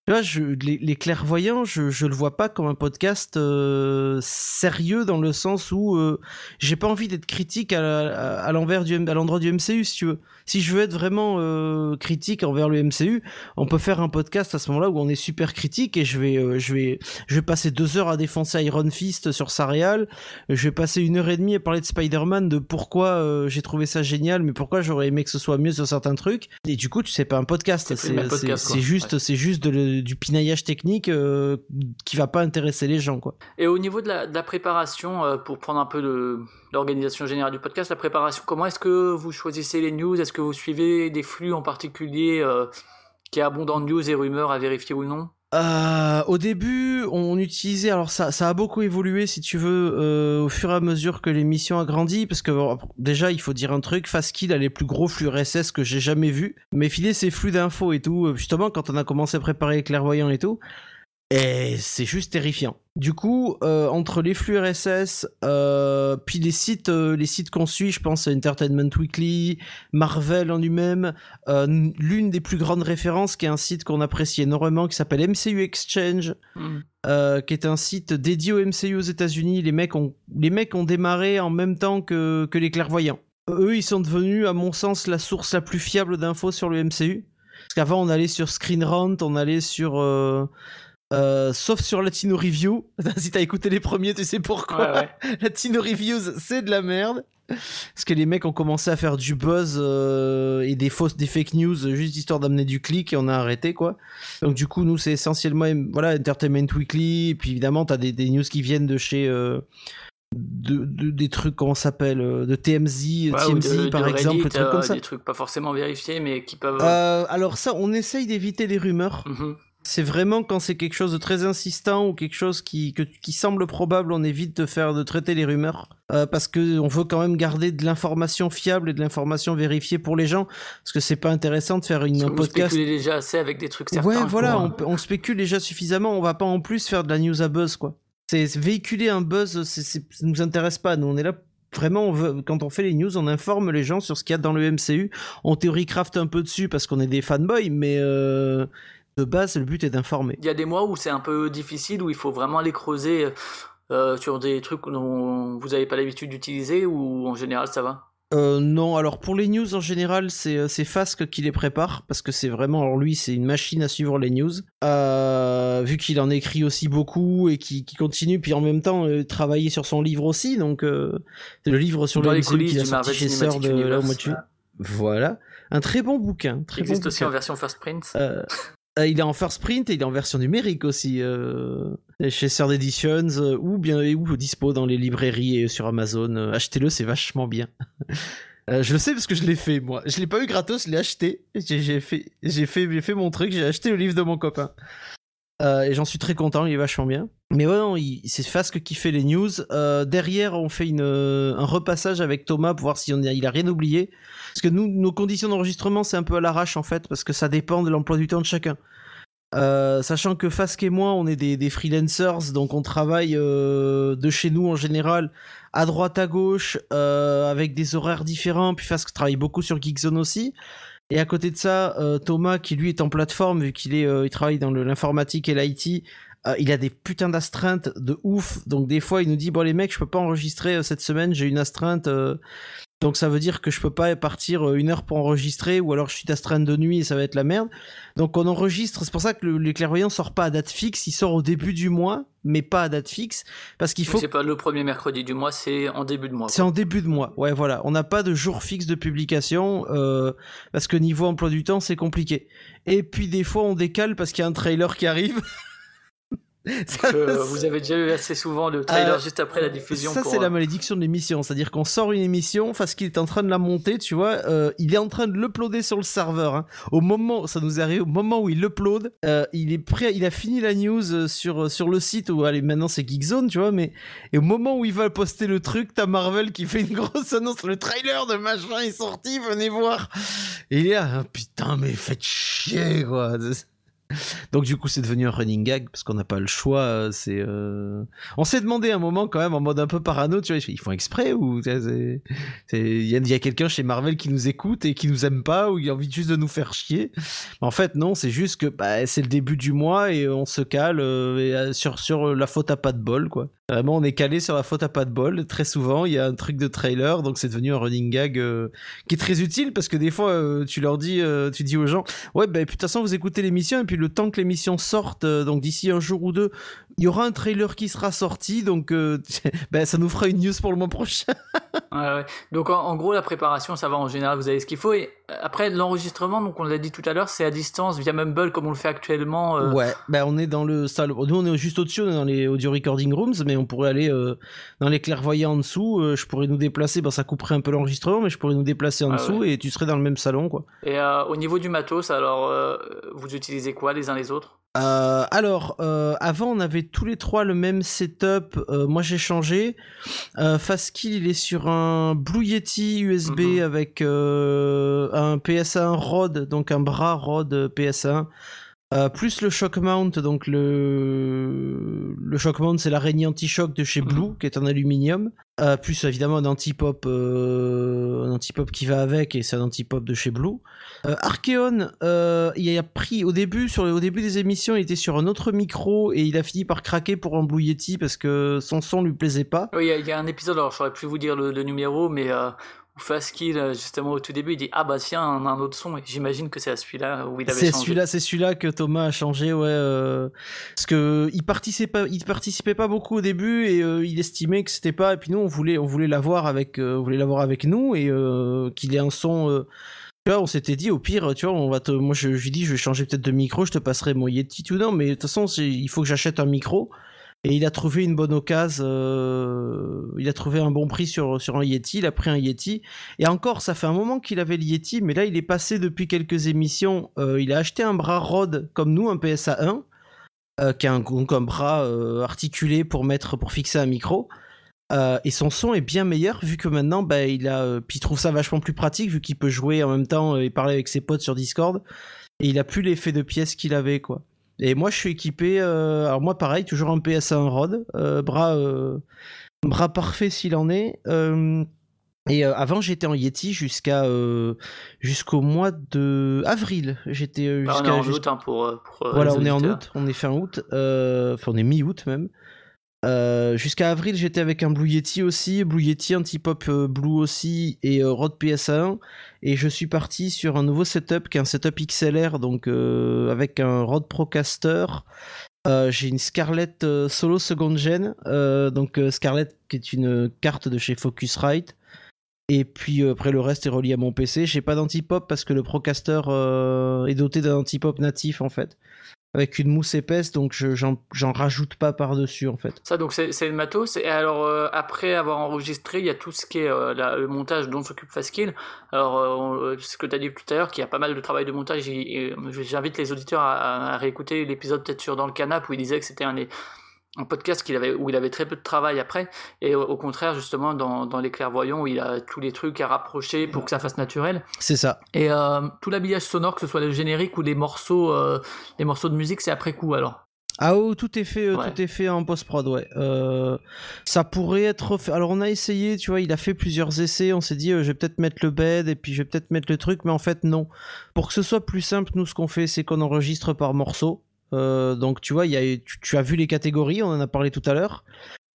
Là, je, les, clairvoyants, je, je le vois pas comme un podcast euh, sérieux dans le sens où euh, j'ai pas envie d'être critique à, à, l'envers du à l'endroit du MCU si tu veux. Si je veux être vraiment euh, critique envers le MCU, on peut faire un podcast à ce moment-là où on est super critique et je vais je vais je vais passer deux heures à défoncer Iron Fist sur sa réal. Je vais passer une heure et demie à parler de Spider-Man, de pourquoi j'ai trouvé ça génial, mais pourquoi j'aurais aimé que ce soit mieux sur certains trucs. Et du coup, tu sais pas un podcast, c'est juste c'est juste de le du pinaillage technique euh, qui va pas intéresser les gens quoi. Et au niveau de la, préparation, euh, pour prendre un peu l'organisation générale du podcast, la préparation, comment est-ce que vous choisissez les news? Est-ce que vous suivez des flux en particulier euh, qui est abondant de news et rumeurs à vérifier ou non? Euh, au début, on utilisait, alors ça, a beaucoup évolué si tu veux, euh, au fur et à mesure que l'émission a grandi, parce que déjà il faut dire un truc, Fastkill a les plus gros flux RSS que j'ai jamais vu, mais filer ces flux d'infos et tout, justement quand on a commencé à préparer les clairvoyants et tout, et c'est juste terrifiant. Du coup, euh, entre les flux RSS, euh, puis les sites, euh, les sites qu'on suit, je pense à Entertainment Weekly, Marvel en lui-même, l'une des plus grandes références, qui est un site qu'on apprécie énormément, qui s'appelle MCU Exchange, mm. qui est un site dédié au MCU aux États-Unis. Les mecs ont, les mecs ont démarré en même temps que, que les clairvoyants. Eux, ils sont devenus, à mon sens, la source la plus fiable d'infos sur le MCU. Parce qu'avant, on allait sur Screen Rant, on allait sur euh, sauf sur Latino Review. si t'as écouté les premiers, tu sais pourquoi. Latino Reviews, c'est de la merde. Parce que les mecs ont commencé à faire du buzz euh, et des fausses, des fake news juste histoire d'amener du clic et on a arrêté quoi. Donc du coup, nous c'est essentiellement voilà Entertainment Weekly et puis évidemment t'as des, des news qui viennent de chez euh, de, des trucs comment s'appelle de TMZ, TMZ par exemple, des trucs comme ça. Des trucs pas forcément vérifiés mais qui peuvent. alors ça, on essaye d'éviter les rumeurs. Mhm. C'est vraiment quand c'est quelque chose de très insistant ou quelque chose qui, qui semble probable, on évite de faire de traiter les rumeurs euh, parce que on veut quand même garder de l'information fiable et de l'information vérifiée pour les gens parce que c'est pas intéressant de faire une un podcast. On déjà assez avec des trucs certains. Ouais, voilà, on, on, spécule déjà suffisamment. On va pas en plus faire de la news à buzz quoi. C'est véhiculer un buzz, ça nous intéresse pas. Nous on est là vraiment, on veut, quand on fait les news, on informe les gens sur ce qu'il y a dans le MCU. On théorie craft un peu dessus parce qu'on est des fanboys, mais euh, de base, le but est d'informer. Il y a des mois où c'est un peu difficile, où il faut vraiment aller creuser euh, sur des trucs dont vous n'avez pas l'habitude d'utiliser, ou en général ça va? Euh, non, alors pour les news en général, c'est euh, Fasque qui les prépare parce que c'est vraiment, alors lui, c'est une machine à suivre les news. vu qu'il en écrit aussi beaucoup et qui, continue, puis en même temps travailler sur son livre aussi, donc c'est le livre sur le qu'il a sorti chez Sœur de Voilà, un très bon bouquin. Très il existe aussi en version first print. Euh, il est en first print et il est en version numérique aussi euh, chez Third Editions euh, ou bien ou dispo dans les librairies et sur Amazon. Achetez-le, c'est vachement bien. je le sais parce que je l'ai fait moi. Je l'ai pas eu gratos, je l'ai acheté. J'ai fait, j'ai fait, j'ai fait mon truc. J'ai acheté le livre de mon copain. et j'en suis très content, il est vachement bien. Mais ouais, non, c'est Fasque qui fait les news. derrière, on fait une, un repassage avec Thomas pour voir si a, a rien oublié. Parce que nous, nos conditions d'enregistrement, c'est un peu à l'arrache en fait, parce que ça dépend de l'emploi du temps de chacun. Euh, sachant que Fask et moi, on est des, freelancers, donc on travaille euh, de chez nous en général, à droite à gauche, euh, avec des horaires différents. Puis Fask travaille beaucoup sur Geekzone aussi. Et à côté de ça, Thomas, qui lui est en plateforme, vu qu'il est, il travaille dans l'informatique et l'IT, il a des putains d'astreintes de ouf. Donc des fois, il nous dit bon les mecs, je peux pas enregistrer cette semaine, j'ai une astreinte. Donc ça veut dire que je peux pas partir euh, une heure pour enregistrer ou alors je suis d'astreinte de nuit et ça va être la merde. Donc on enregistre, c'est pour ça que le, les clairvoyants sort pas à date fixe, il sort au début du mois, mais pas à date fixe parce qu'il faut. C'est pas le premier mercredi du mois, c'est en début de mois. C'est en début de mois, ouais voilà. On n'a pas de jour fixe de publication euh, parce que niveau emploi du temps c'est compliqué. Et puis des fois on décale parce qu'il y a un trailer qui arrive. vous avez déjà eu assez souvent le trailer euh, juste après la diffusion. Ça, c'est la malédiction de l'émission. C'est-à-dire qu'on sort une émission, parce qu'il est en train de la monter, tu vois, euh, il est en train de l'uploader sur le serveur. Hein. Au moment, ça nous arrive, au moment où il l'upload, euh, il est prêt, il a fini la news sur, sur le site où, allez, maintenant c'est Geekzone, tu vois, mais et au moment où il va poster le truc, t'as Marvel qui fait une grosse annonce, le trailer de machin est sorti, venez voir. Et il est là, ah, putain, mais faites chier, quoi. Donc du coup, c'est devenu un running gag parce qu'on n'a pas le choix. Euh, c'est, euh, on s'est demandé un moment quand même en mode un peu parano, tu vois, ils font exprès ou il y a, a quelqu'un chez Marvel qui nous écoute et qui nous aime pas ou il a envie juste de nous faire chier. En fait, non, c'est juste que bah, c'est le début du mois et on se cale euh, sur sur la faute à pas de bol, quoi. Vraiment, on est calé sur la faute à pas de bol. Très souvent, il y a un truc de trailer, donc c'est devenu un running gag euh, qui est très utile parce que des fois, euh, tu leur dis, euh, tu dis aux gens, ouais, ben, de toute façon, vous écoutez l'émission et puis le temps que l'émission sorte, donc d'ici un jour ou deux, il y aura un trailer qui sera sorti, donc ben, ça nous fera une news pour le mois prochain. ouais, ouais. Donc en, gros, la préparation, ça va en général, vous avez ce qu'il faut. Et après, l'enregistrement, donc on l'a dit tout à l'heure, c'est à distance via Mumble comme on le fait actuellement. Ouais, ben on est dans le salle. Nous, on est juste au-dessus, on est dans les audio recording rooms, mais on pourrait aller euh, dans les clairvoyants en dessous. Euh, je pourrais nous déplacer. Bon, ça couperait un peu l'enregistrement, mais je pourrais nous déplacer en ah dessous et tu serais dans le même salon, quoi. Et euh, au niveau du matos, alors, vous utilisez quoi les uns les autres? Alors, avant, on avait tous les trois le même setup. moi, j'ai changé. Fastkill, il est sur un Blue Yeti USB mhm. avec un PSA1 Rod, donc un bras Rod PSA1 euh, plus le shock mount, donc le, le shock mount c'est l'araignée anti-choc de chez Blue, mhm. qui est en aluminium. Euh, plus évidemment un anti-pop, euh, un anti-pop qui va avec, et c'est un anti-pop de chez Blue. Archeon, il a pris au début, sur au début des émissions, il était sur un autre micro et il a fini par craquer pour un Blue Yeti parce que son son lui plaisait pas. Oui, il y, a un épisode, alors je saurais plus vous dire le, le numéro, mais Fastkill, euh, justement au tout début, il dit ah bah tiens, on a un autre son. Et j'imagine que c'est à celui-là où il avait C'est celui-là, c'est celui-là que Thomas a changé, ouais. Euh, parce que il participait, il participait pas beaucoup au début et euh, il estimait que c'était pas. Et puis nous, on voulait, on voulait l'avoir avec, on voulait l'avoir avec nous et qu'il ait un son. tu vois, on s'était dit au pire, tu vois, on va te, moi je, lui dis, je vais changer peut-être de micro, je te passerai mon Yeti tout non, mais de toute façon, il faut que j'achète un micro. Et il a trouvé une bonne occasion, euh, il a trouvé un bon prix sur, un Yeti, il a pris un Yeti. Et encore, ça fait un moment qu'il avait le Yeti, mais là il est passé depuis quelques émissions, euh, il a acheté un bras Rode comme nous, un PSA 1, euh, qui un, un bras articulé pour mettre, pour fixer un micro. et son son est bien meilleur vu que maintenant bah, il a puis il trouve ça vachement plus pratique vu qu'il peut jouer en même temps et parler avec ses potes sur Discord et il a plus l'effet de pièce qu'il avait quoi et moi, je suis équipé. Euh, alors, moi, pareil, toujours un PSA1 Rod. Euh, bras, euh, bras parfait s'il en est. et avant, j'étais en Yeti jusqu'à jusqu'au mois de avril. J'étais bah, jusqu'à. on est en août hein, pour, Voilà, on est en août. On est fin août. Enfin, on est mi-août même. Jusqu'à avril, j'étais avec un Blue Yeti aussi, Blue Yeti anti-pop Blue aussi et Rod PSA1 et je suis parti sur un nouveau setup qui est un setup XLR donc euh, avec un Rode Procaster. Euh, j'ai une Scarlett euh, Solo Second Gen, donc Scarlett qui est une carte de chez Focusrite. Et puis après le reste est relié à mon PC. J'ai pas d'anti-pop parce que le Procaster est doté d'un anti-pop natif en fait avec une mousse épaisse, donc j'en rajoute pas par-dessus en fait. Ça, donc c'est le matos. Et alors, euh, après avoir enregistré, il y a tout ce qui est euh, le montage dont s'occupe Fastkill. Alors, euh, ce que tu as dit tout à l'heure, qu'il y a pas mal de travail de montage, j'invite les auditeurs à, à réécouter l'épisode peut-être sur Dans le Canap où il disait que c'était un des un podcast qu'il avait, où il avait très peu de travail après, et au, contraire, justement, dans, dans, Les Clairvoyants, où il a tous les trucs à rapprocher pour que ça fasse naturel. C'est ça. Et euh, tout l'habillage sonore, que ce soit le générique ou les morceaux, euh, les morceaux de musique, c'est après coup alors ah oh, tout est fait, euh, tout est fait en post prod, ouais. ça pourrait être fait. Alors on a essayé, tu vois, il a fait plusieurs essais. On s'est dit, je vais peut-être mettre le bed et puis je vais peut-être mettre le truc, mais en fait non. Pour que ce soit plus simple, nous ce qu'on fait, c'est qu'on enregistre par morceaux. Euh, donc tu vois, tu, as vu les catégories, on en a parlé tout à l'heure.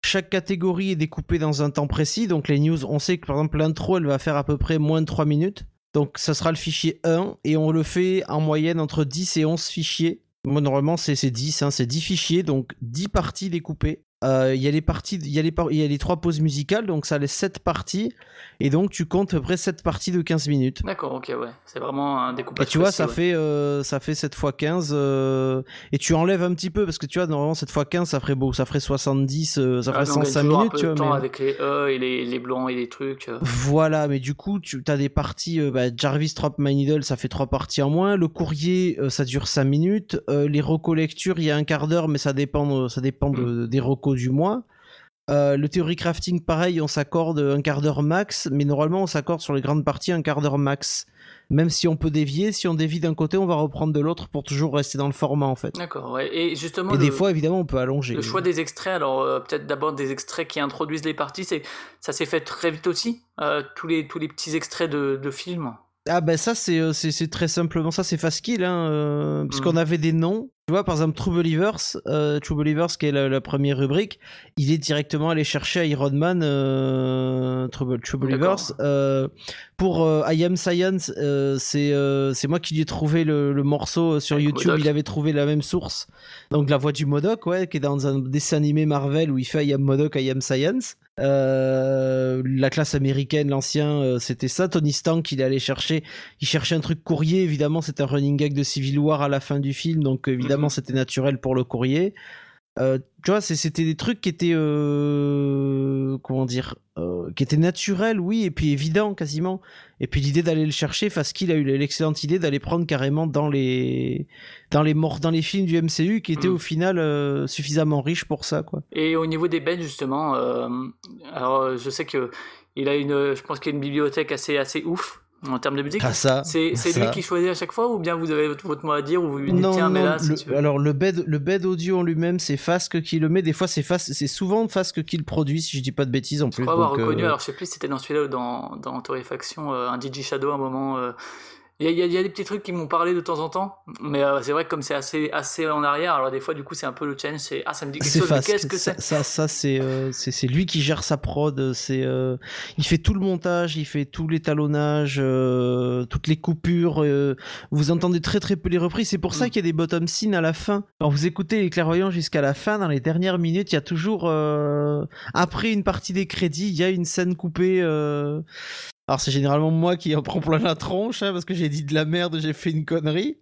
Chaque catégorie est découpée dans un temps précis. Donc les news, on sait que par exemple l'intro, elle va faire à peu près moins de 3 minutes. Donc ça sera le fichier 1 et on le fait en moyenne entre 10 et 11 fichiers. Moi normalement c'est 10, hein, c'est 10 fichiers, donc 10 parties découpées. Euh, il y a les parties, il y, a les, il y a les trois pauses musicales, donc ça laisse 7 parties, et donc tu comptes à peu près 7 parties de 15 minutes. D'accord, ok, ouais, c'est vraiment un découpage. Et tu vois, ça, fait, euh, ça fait 7 fois 15, euh, et tu enlèves un petit peu, parce que tu vois, normalement 7 fois 15, ça ferait, beau, ça ferait 70, ça ferait 105 minutes. Un peu tu vois, temps avec les E et les, les, blancs et les trucs. Voilà, mais du coup, tu as des parties, bah, Jarvis Drop My Needle, ça fait 3 parties en moins, le courrier, ça dure 5 minutes, les recollectures, il y a un quart d'heure, mais ça dépend, ça dépend de, mm. des recos du mois. Euh, le théorie crafting, pareil, on s'accorde un quart d'heure max, mais normalement on s'accorde sur les grandes parties un quart d'heure max. Même si on peut dévier, si on dévie d'un côté, on va reprendre de l'autre pour toujours rester dans le format en fait. D'accord, ouais. Et justement. Et des fois, évidemment, on peut allonger. Le choix des extraits, alors euh, peut-être d'abord des extraits qui introduisent les parties, ça s'est fait très vite aussi. Euh, tous, les, tous les petits extraits de, de films? Ah ben ça c'est c'est très simplement ça c'est Fastkill hein, puisqu'on mm. avait des noms tu vois, par exemple, True Believers, euh, True Believers, qui est la, première rubrique, il est directement allé chercher Iron Man, euh, True, Believers. Euh, pour euh, I Am Science, euh, c'est c'est moi qui lui ai trouvé le, morceau sur YouTube. Il avait trouvé la même source. Donc la voix du Modoc, ouais, qui est dans un dessin animé Marvel où il fait I Am Modoc, I Am Science. Euh, la classe américaine, l'ancien, euh, c'était ça. Tony Stank, il allait chercher, il cherchait un truc courrier. Évidemment, c'était un running gag de Civil War à la fin du film, donc évidemment, mhm. c'était naturel pour le courrier. Euh, tu vois, c'était des trucs qui étaient, euh, comment dire, euh, qui étaient naturels, oui, et puis évidents quasiment. Et puis l'idée d'aller le chercher, parce qu'il a eu l'excellente idée d'aller prendre carrément dans les, dans les morts, dans les films du MCU, qui étaient mm. au final suffisamment riches pour ça, quoi. Et au niveau des bêtes justement, alors je sais que il a une, je pense qu'il a une bibliothèque assez, assez ouf en termes de musique ah, c'est lui qui choisit à chaque fois ou bien vous avez votre, mot à dire ou vous lui dites tiens mais là si tu alors le bed le bed audio en lui-même c'est Fasque qui le met. Des fois c'est c'est souvent Fasque qui le produit si je dis pas de bêtises en plus. je crois avoir reconnu euh, alors je sais plus si c'était dans celui-là ou dans dans Torréfaction euh, un DJ Shadow à un moment euh, Il y, a des petits trucs qui m'ont parlé de temps en temps, mais euh, c'est vrai que comme c'est assez, assez en arrière, alors des fois, du coup, c'est un peu le challenge. C'est ah, ça me dit quelque chose, qu'est-ce que c'est Ça, ça, euh, c'est c'est lui qui gère sa prod. C'est euh, il fait tout le montage, il fait tout l'étalonnage, toutes les coupures. vous entendez très très peu les reprises. C'est pour ça mm. qu'il y a des bottom scenes à la fin. Quand vous écoutez les clairvoyants jusqu'à la fin, dans les dernières minutes, il y a toujours après une partie des crédits, il y a une scène coupée. Alors c'est généralement moi qui en prends plein la tronche hein, parce que j'ai dit de la merde, j'ai fait une connerie,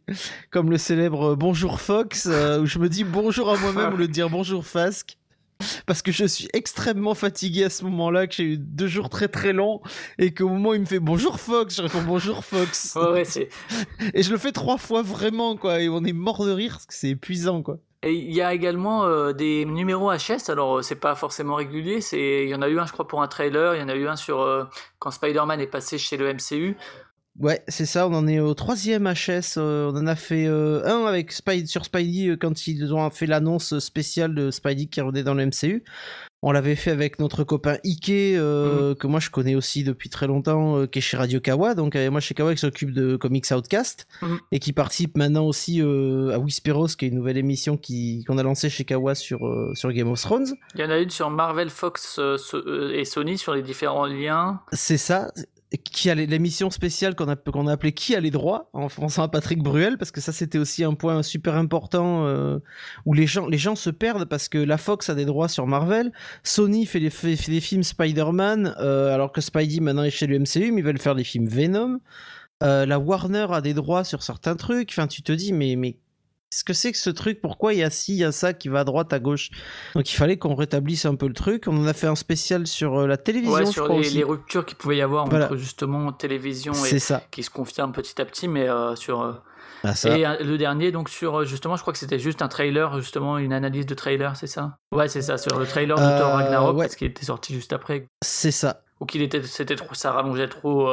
comme le célèbre Bonjour Fox euh, où je me dis bonjour à moi-même au lieu de dire bonjour Fasque parce que je suis extrêmement fatigué à ce moment-là, que j'ai eu deux jours très très longs, et qu'au moment où il me fait bonjour Fox, je réponds bonjour Fox. Ouais, et je le fais trois fois vraiment, quoi, et on est mort de rire parce que c'est épuisant, quoi. Il y a également euh, des numéros HS, alors euh, c'est pas forcément régulier, c'est il y en a eu un je crois pour un trailer, il y en a eu un sur euh, quand Spider-Man est passé chez le MCU. Ouais, c'est ça, on en est au troisième HS, on en a fait un avec Spidey, sur Spidey quand ils ont fait l'annonce spéciale de Spidey qui revenait dans le MCU. On l'avait fait avec notre copain Ike, euh, mhm. que moi je connais aussi depuis très longtemps, euh, qui est chez Radio Kawa. Donc euh, moi chez Kawa qui s'occupe de Comics Outcast mhm. et qui participe maintenant aussi à Whisperos, qui est une nouvelle émission qu'on a lancée chez Kawa sur sur Game of Thrones. Il y en a une sur Marvel, Fox et Sony sur les différents liens. C'est ça qui a l'émission spéciale qu'on a qu'on a appelée qui a les droits en pensant à Patrick Bruel parce que ça c'était aussi un point super important euh, où les gens les gens se perdent parce que la Fox a des droits sur Marvel, Sony fait des, films Spider-Man euh, alors que Spidey maintenant est chez le MCU mais ils veulent faire des films Venom. Euh, la Warner a des droits sur certains trucs. Enfin, tu te dis, mais Qu'est-ce que c'est que ce truc? Pourquoi il y a ci, il y a ça qui va à droite, à gauche? Donc il fallait qu'on rétablisse un peu le truc. On en a fait un spécial sur euh, la télévision. Ouais, sur les, ruptures qu'il pouvait y avoir entre justement télévision et ça. qui se confirment petit à petit, mais euh, sur. Euh, ah, et le dernier, donc sur justement, je crois que c'était juste un trailer, justement une analyse de trailer, c'est ça? Ouais, c'est ça, sur le trailer de Thor Ragnarok, parce qu'il était sorti juste après. C'est ça. Ou qu'il était, c'était trop, ça rallongeait trop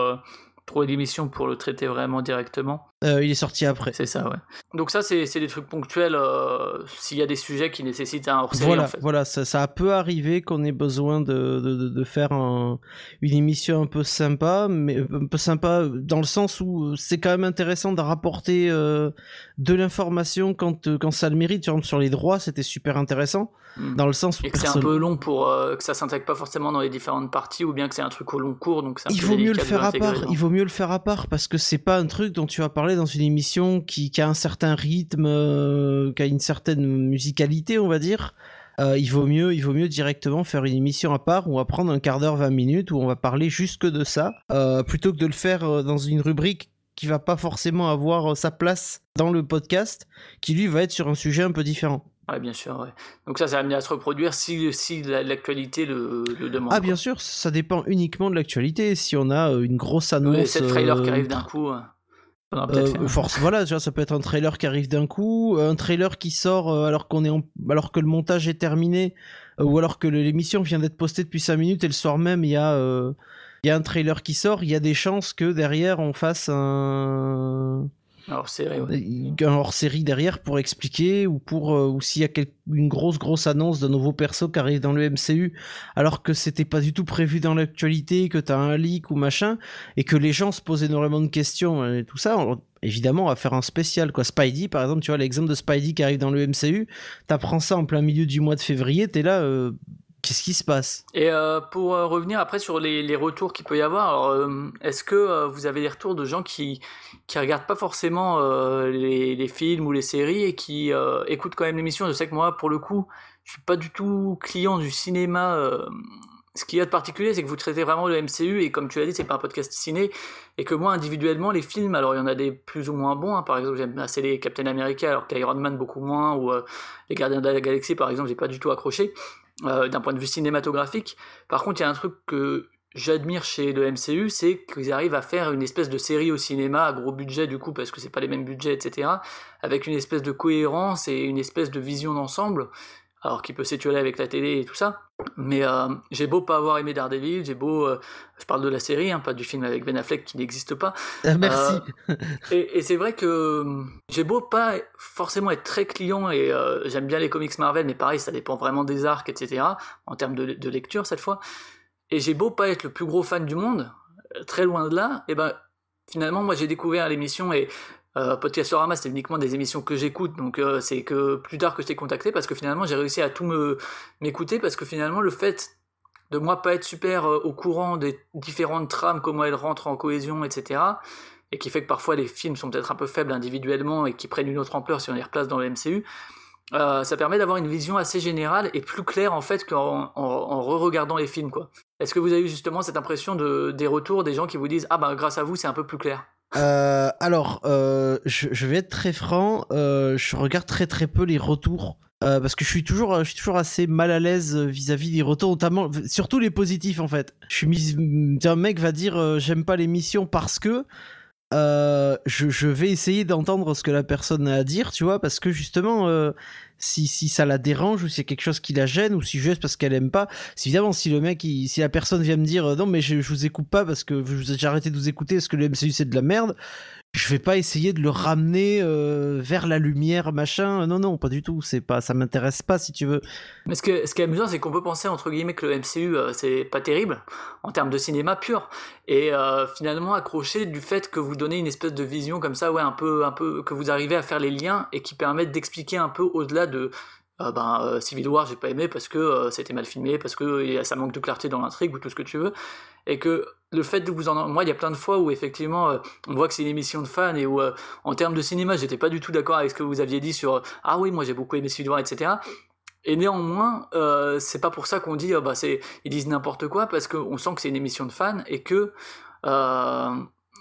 trop d'émissions pour le traiter vraiment directement. Euh, il est sorti après. C'est ça, ouais. Donc ça, c'est des trucs ponctuels euh, s'il y a des sujets qui nécessitent un hors-série. Voilà, en fait. voilà ça, ça peut arriver qu'on ait besoin de, de, de faire un, une émission un peu sympa, mais un peu sympa dans le sens où c'est quand même intéressant de rapporter euh, de l'information quand, quand ça le mérite. Sur les droits, c'était super intéressant. Hmm. Dans le sens où et que c'est un peu long pour que ça s'intègre pas forcément dans les différentes parties ou bien que c'est un truc au long cours donc il vaut mieux le faire à part il vaut mieux le faire à part parce que c'est pas un truc dont tu vas parler dans une émission qui, a un certain rythme, euh, qui a une certaine musicalité, on va dire. Euh, il vaut mieux, il vaut mieux directement faire une émission à part où on va prendre un quart d'heure, 20 minutes où on va parler juste que de ça, euh, plutôt que de le faire dans une rubrique qui va pas forcément avoir sa place dans le podcast, qui lui va être sur un sujet un peu différent. Ouais, bien sûr. Ouais. Donc ça, ça va amener à se reproduire si, si l'actualité le, le, demande. Ah, bien sûr, ça dépend uniquement de l'actualité. Si on a une grosse annonce... Oui, c'est le trailer qui arrive d'un coup... Euh, force, voilà, ça peut être un trailer qui arrive d'un coup, un trailer qui sort euh, alors qu'on est alors que le montage est terminé, euh, ou alors que l'émission vient d'être postée depuis 5 minutes et le soir même il y a il y a un trailer qui sort, il y a des chances que derrière on fasse un hors série, un hors série derrière pour expliquer ou pour euh, ou s'il y a une grosse grosse annonce de nouveaux persos qui arrivent dans le MCU alors que c'était pas du tout prévu dans l'actualité, que t'as un leak ou machin et que les gens se posent énormément de questions et tout ça. évidemment, on va faire un spécial quoi. Spidey, par exemple, tu vois l'exemple de Spidey qui arrive dans le MCU, t'apprends ça en plein milieu du mois de février, t'es là. Euh, Qu'est-ce qui se passe? Et euh, pour euh, revenir après sur les, retours qu'il peut y avoir, euh, est-ce que vous avez des retours de gens qui qui regardent pas forcément les, films ou les séries et qui écoutent quand même l'émission? Je sais que moi, pour le coup, je suis pas du tout client du cinéma. ce qu'il y a de particulier, c'est que vous traitez vraiment le MCU et comme tu l'as dit, c'est pas un podcast ciné et que moi individuellement les films, alors il y en a des plus ou moins bons. Hein. par exemple, j'aime assez les Captain America alors qu'Iron Man beaucoup moins ou les Gardiens de la Galaxie par exemple, j'ai pas du tout accroché. Euh, d'un point de vue cinématographique. Par contre, il y a un truc que j'admire chez le MCU, c'est qu'ils arrivent à faire une espèce de série au cinéma à gros budget du coup, parce que c'est pas les mêmes budgets, etc., avec une espèce de cohérence et une espèce de vision d'ensemble alors qu'il peut s'étuer avec la télé et tout ça. Mais euh, j'ai beau pas avoir aimé Daredevil, j'ai beau, euh, je parle de la série, hein, pas du film avec Ben Affleck qui n'existe pas. Ah, merci. Euh, et, c'est vrai que j'ai beau pas forcément être très client et j'aime bien les comics Marvel, mais pareil, ça dépend vraiment des arcs, etc. En termes de, lecture cette fois. Et j'ai beau pas être le plus gros fan du monde, très loin de là, et ben finalement, moi j'ai découvert l'émission et euh, Podcastorama, c'est uniquement des émissions que j'écoute, donc euh, c'est que plus tard que je t'ai contacté parce que finalement j'ai réussi à tout m'écouter parce que finalement le fait de moi pas être super euh, au courant des différentes trames, comment elles rentrent en cohésion, etc. Et qui fait que parfois les films sont peut-être un peu faibles individuellement et qui prennent une autre ampleur si on les replace dans le MCU. Euh, ça permet d'avoir une vision assez générale et plus claire en fait qu'en en, re-regardant les films quoi. Est-ce que vous avez eu justement cette impression de des retours des gens qui vous disent ah bah grâce à vous c'est un peu plus clair? Euh, alors, euh, je, vais être très franc, euh, je regarde très très peu les retours. Parce que je suis toujours, je suis toujours assez mal à l'aise vis-à-vis des retours, notamment, surtout les positifs en fait. Je suis mis, un mec va dire j'aime pas l'émission parce que je, vais essayer d'entendre ce que la personne a à dire, tu vois, parce que justement, si, si ça la dérange ou si c'est quelque chose qui la gêne ou si juste parce qu'elle aime pas. Évidemment, si le mec, si la personne vient me dire euh, non, mais je, je vous écoute pas parce que j'ai arrêté de vous écouter parce que le MCU c'est de la merde, je vais pas essayer de le ramener euh, vers la lumière, machin. Non, non, pas du tout. C'est pas, ça m'intéresse pas, si tu veux. Mais ce, que, ce qui est amusant, c'est qu'on peut penser entre guillemets que le MCU euh, c'est pas terrible en termes de cinéma pur, et euh, finalement accroché du fait que vous donnez une espèce de vision comme ça, ouais, un peu, un peu, que vous arrivez à faire les liens et qui permettent d'expliquer un peu au-delà de ben, Civil War, j'ai pas aimé parce que c'était mal filmé, parce que ça manque de clarté dans l'intrigue ou tout ce que tu veux. Et que le fait de vous en moi il y a plein de fois où effectivement euh, on voit que c'est une émission de fans et où euh, en termes de cinéma j'étais pas du tout d'accord avec ce que vous aviez dit sur ah oui moi j'ai beaucoup aimé Civil War etc et néanmoins euh, c'est pas pour ça qu'on dit bah c'est ils disent n'importe quoi parce qu'on sent que c'est une émission de fans et que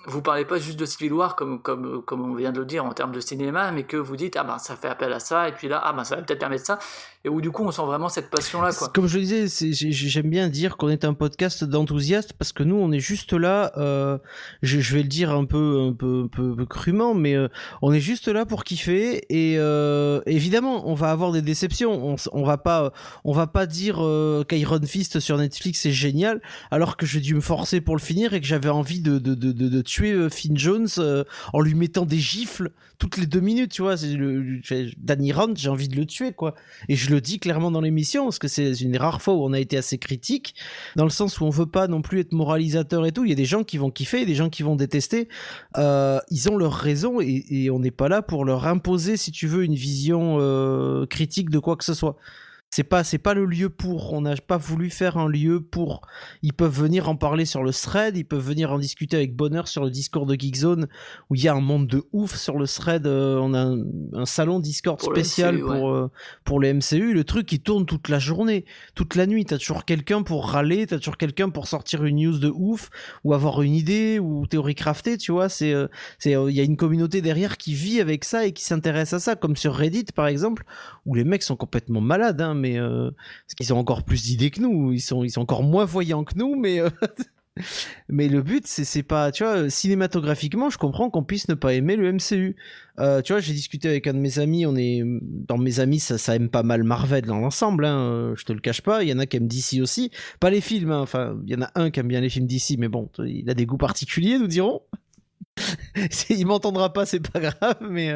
vous parlez pas juste de Civil War comme, comme, comme on vient de le dire en termes de cinéma, mais que vous dites, ah ben ça fait appel à ça, et puis là, ah ben ça va peut-être permettre ça, et où du coup on sent vraiment cette passion-là. Quoi. Comme je le disais, j'aime bien dire qu'on est un podcast d'enthousiastes, parce que nous on est juste là, euh, je, je, vais le dire un peu, un peu, un peu, crûment, mais euh, on est juste là pour kiffer, et euh, évidemment on va avoir des déceptions, on, on va pas, on va pas dire euh, qu'Iron Fist sur Netflix c'est génial, alors que j'ai dû me forcer pour le finir et que j'avais envie de, de, de, de, de tuer euh, Finn Jones en lui mettant des gifles toutes les deux minutes, tu vois. C'est le, Danny Rand, j'ai envie de le tuer, quoi. Et je le dis clairement dans l'émission, parce que c'est une rare fois où on a été assez critique, dans le sens où on veut pas non plus être moralisateur et tout. Il y a des gens qui vont kiffer, des gens qui vont détester. Euh, ils ont leur raison et, on n'est pas là pour leur imposer, si tu veux, une vision critique de quoi que ce soit. C'est pas, c'est pas le lieu pour. On n'a pas voulu faire un lieu pour. Ils peuvent venir en parler sur le thread, ils peuvent venir en discuter avec bonheur sur le Discord de Geekzone, où il y a un monde de ouf sur le thread. Euh, on a un, salon Discord spécial pour, euh, pour les MCU. Le truc, qui tourne toute la journée, toute la nuit. T'as toujours quelqu'un pour râler, t'as toujours quelqu'un pour sortir une news de ouf, ou avoir une idée, ou théorie craftée, tu vois. C'est, euh, c'est, il y a une communauté derrière qui vit avec ça et qui s'intéresse à ça, comme sur Reddit, par exemple, où les mecs sont complètement malades, hein, mais euh, parce qu'ils ont encore plus d'idées que nous, ils sont, ils sont encore moins voyants que nous, mais euh, mais le but c'est pas tu vois cinématographiquement je comprends qu'on puisse ne pas aimer le MCU euh, tu vois j'ai discuté avec un de mes amis on est dans mes amis ça, aime pas mal Marvel dans l'ensemble hein, je te le cache pas. Il y en a qui aiment DC aussi. Pas les films hein. enfin il y en a un qui aime bien les films DC mais bon il a des goûts particuliers nous dirons. Il m'entendra pas c'est pas grave mais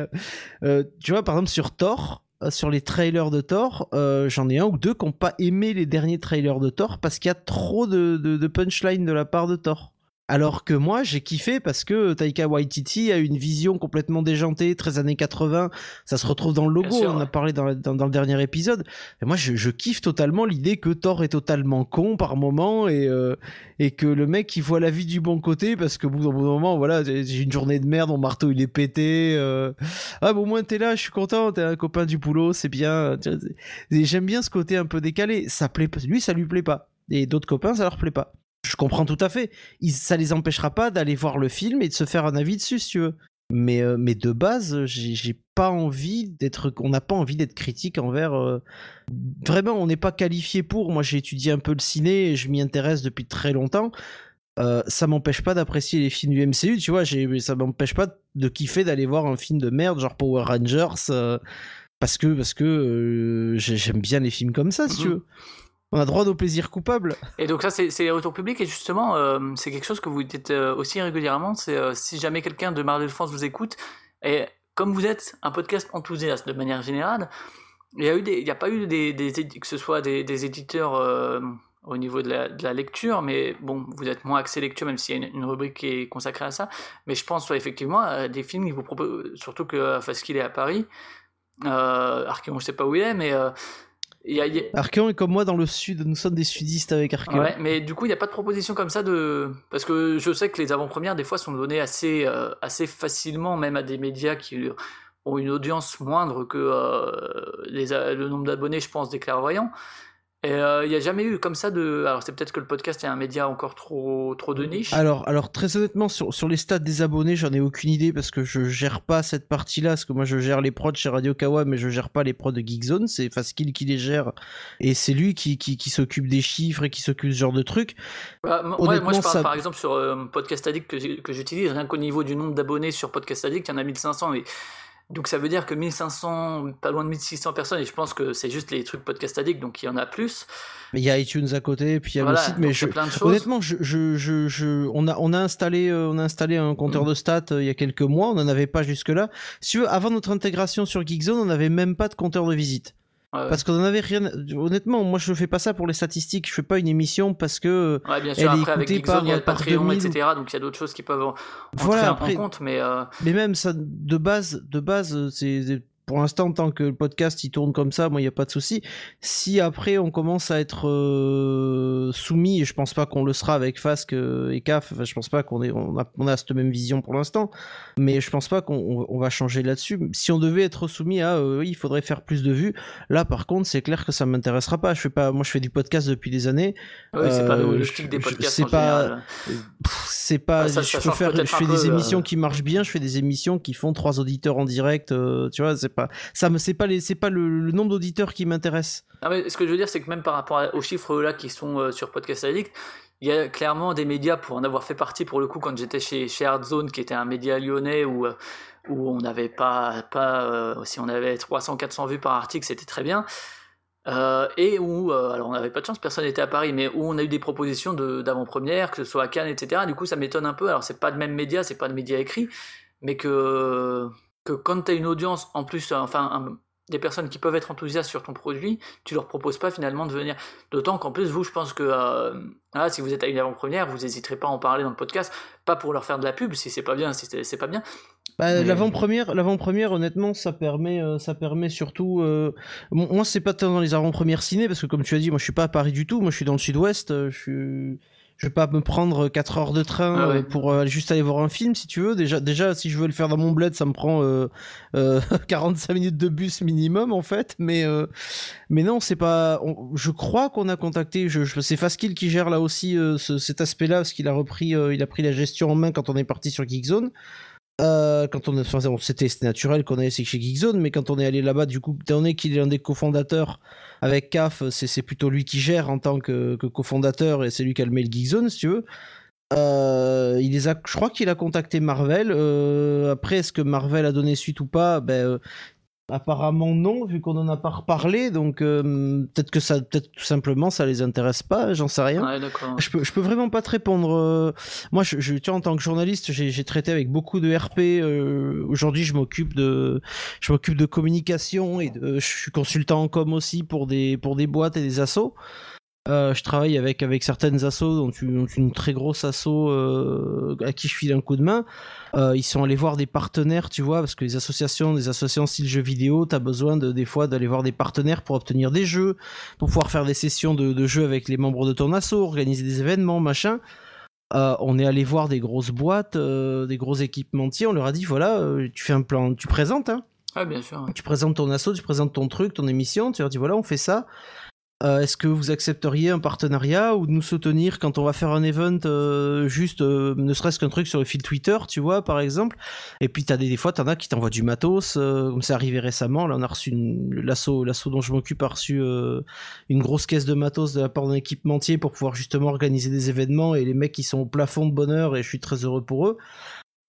tu vois par exemple sur Thor euh, sur les trailers de Thor, euh, j'en ai un ou deux qui n'ont pas aimé les derniers trailers de Thor parce qu'il y a trop de, de, de punchline de la part de Thor. Alors que moi, j'ai kiffé parce que Taika Waititi a une vision complètement déjantée, très années 80. Ça se retrouve dans le logo, on en a parlé dans, dans, le dernier épisode. Et moi, je, je kiffe totalement l'idée que Thor est totalement con par moment et, euh, et que le mec, il voit la vie du bon côté parce que bout d'un moment, voilà, j'ai une journée de merde, mon marteau, il est pété. Euh... Ah, bon, au moins, t'es là, je suis content, t'es un copain du boulot, c'est bien. J'aime bien ce côté un peu décalé. Ça plaît. Lui, ça lui plaît pas. Et d'autres copains, ça leur plaît pas. Je comprends tout à fait. Ils, ça les empêchera pas d'aller voir le film et de se faire un avis dessus, si tu veux. Mais, euh, mais de base, j'ai pas envie d'être. On n'a pas envie d'être critique envers. Euh, vraiment, on n'est pas qualifié pour. Moi, j'ai étudié un peu le ciné et je m'y intéresse depuis très longtemps. Euh, ça m'empêche pas d'apprécier les films du MCU, tu vois. Ça m'empêche pas de kiffer d'aller voir un film de merde, genre Power Rangers, parce que, parce que j'aime bien les films comme ça, si tu mhm. veux. On a droit au plaisir coupable. Et donc ça, c'est les retours publics et justement, euh, c'est quelque chose que vous dites euh, aussi régulièrement. C'est euh, si jamais quelqu'un de Marvel France vous écoute, et comme vous êtes un podcast enthousiaste de manière générale, il y a a pas eu que ce soit des, éditeurs au niveau de la, lecture, mais bon, vous êtes moins axé lecture, même s'il y a une, rubrique qui est consacrée à ça. Mais je pense effectivement à des films qui vous proposent, surtout que qu'il est à Paris. Euh, Archeon, je sais pas où il est, mais. Euh, Archeon est comme moi dans le sud, nous sommes des sudistes avec Archeon. Ouais, mais du coup, il n'y a pas de proposition comme ça de. Parce que je sais que les avant-premières, des fois, sont données assez, euh, assez facilement, même à des médias qui ont une audience moindre que euh, les, le nombre d'abonnés, je pense, des clairvoyants. Et euh, il n'y a jamais eu comme ça de. Alors, c'est peut-être que le podcast est un média encore trop, trop de niche. Alors, alors très honnêtement, sur, sur les stats des abonnés, j'en ai aucune idée parce que je gère pas cette partie-là. Parce que moi, je gère les prods chez Radio Kawa, mais je gère pas les prods de Geekzone. C'est Faskill qui les gère et c'est lui qui, qui, qui s'occupe des chiffres et qui s'occupe de ce genre de trucs. Bah, moi, moi, je parle par exemple sur euh, Podcast Addict que j'utilise, rien qu'au niveau du nombre d'abonnés sur Podcast Addict, il y en a 1500. Et donc ça veut dire que 1500, pas loin de 1600 personnes, et je pense que c'est juste les trucs podcast addict, donc il y en a plus. Mais il y a iTunes à côté, puis il y a le site, mais je, honnêtement, je, je, je, on, a, on, a installé, euh, on a installé un compteur mm. de stats euh, il y a quelques mois, on n'en avait pas jusque-là. Si tu veux, avant notre intégration sur Geekzone, on n'avait même pas de compteur de visite. Parce qu'on en avait rien. Honnêtement, moi je fais pas ça pour les statistiques. Je fais pas une émission parce que. Ouais, bien sûr. après, avec il y a le Patreon, etc. Donc il y a d'autres choses qui peuvent entrer voilà, en compte, mais. Euh, mais même ça, de base, de base, c'est pour l'instant, tant que le podcast il tourne comme ça, moi il n'y a pas de souci. Si après on commence à être euh, soumis, et je pense pas qu'on le sera avec Fasque et CAF, enfin, je pense pas qu'on on a, on a cette même vision pour l'instant, mais je pense pas qu'on va changer là-dessus. Si on devait être soumis à euh, oui, il faudrait faire plus de vues, là par contre, c'est clair que ça m'intéressera pas. Je fais pas, moi je fais du podcast depuis des années. Oui, c'est pas le, style des podcasts. C'est pas, c'est pas. je peux faire, je fais des émissions qui marchent bien, je fais des émissions qui font trois auditeurs en direct, tu vois, c'est pas ça me c'est pas les c'est pas le, nombre d'auditeurs qui m'intéresse. mais ce que je veux dire c'est que même par rapport aux chiffres là qui sont euh, sur Podcast Addict, il y a clairement des médias pour en avoir fait partie pour le coup quand j'étais chez chez Hardzone qui était un média lyonnais où euh, où on n'avait pas pas euh, si on avait 300 400 vues par article, c'était très bien. et où, alors on n'avait pas de chance, personne n'était à Paris, mais où on a eu des propositions d'avant-première, que ce soit à Cannes, etc. Du coup, ça m'étonne un peu. Alors, c'est pas de même média, c'est pas de média écrit, mais que que quand tu as une audience, en plus, enfin, des personnes qui peuvent être enthousiastes sur ton produit, tu leur proposes pas finalement de venir. D'autant qu'en plus, vous, je pense que euh, ah, si vous êtes à une avant-première, vous n'hésiterez pas à en parler dans le podcast, pas pour leur faire de la pub, si c'est pas bien, si c'est pas bien. Bah, L'avant-première, l'avant-première, honnêtement, ça permet, euh, ça permet surtout. Euh... moi, c'est pas tant dans les avant-premières ciné, parce que comme tu as dit, moi, je suis pas à Paris du tout. Moi, je suis dans le Sud-Ouest. Euh, je suis je vais pas me prendre 4 heures de train ah euh, pour euh, juste aller voir un film si tu veux. Déjà, déjà si je veux le faire dans mon bled, ça me prend euh, 45 euh, minutes de bus minimum en fait. Mais, mais non, c'est pas. je crois qu'on a contacté. Je, je c'est Faskill qui gère là aussi cet aspect-là parce qu'il a repris, il a pris la gestion en main quand on est parti sur Geekzone. Euh, quand on c'était naturel qu'on allait chez Geekzone, mais quand on est allé là-bas, du coup, étant donné qu'il est un des cofondateurs avec CAF, c'est plutôt lui qui gère en tant que, cofondateur et c'est lui qui a le mail Geekzone, si tu veux. Euh, il a, je crois qu'il a contacté Marvel. Euh, après, est-ce que Marvel a donné suite ou pas? Ben, Apparemment non, vu qu'on en a pas reparlé, donc euh, peut-être que ça, peut-être tout simplement ça les intéresse pas, j'en sais rien. Ouais, je peux, je peux vraiment pas te répondre. Euh. moi, je, je, tu vois, en tant que journaliste, j'ai traité avec beaucoup de RP. Euh, aujourd'hui, je m'occupe de, je m'occupe de communication et de, je suis consultant en com aussi pour des, pour des boîtes et des assos. Euh, je travaille avec, avec certaines assos, dont une, une très grosse asso euh, à qui je file un coup de main. Euh, ils sont allés voir des partenaires, tu vois, parce que les associations, des associations style jeux vidéo, tu as besoin de, des fois d'aller voir des partenaires pour obtenir des jeux, pour pouvoir faire des sessions de, de jeux avec les membres de ton asso, organiser des événements, machin. on est allé voir des grosses boîtes, des gros équipementiers, on leur a dit voilà, tu fais un plan, tu présentes, hein. Ah, bien sûr. Tu présentes ton asso, tu présentes ton truc, ton émission, tu leur dis voilà, on fait ça. Euh, est-ce que vous accepteriez un partenariat ou de nous soutenir quand on va faire un event euh, juste euh, ne serait-ce qu'un truc sur le fil Twitter, tu vois, par exemple? Et puis t'as des, des fois t'en as qui t'envoient du matos, comme c'est arrivé récemment. Là, on a reçu l'assaut, dont je m'occupe a reçu une grosse caisse de matos de la part d'un équipementier pour pouvoir justement organiser des événements et les mecs qui sont au plafond de bonheur et je suis très heureux pour eux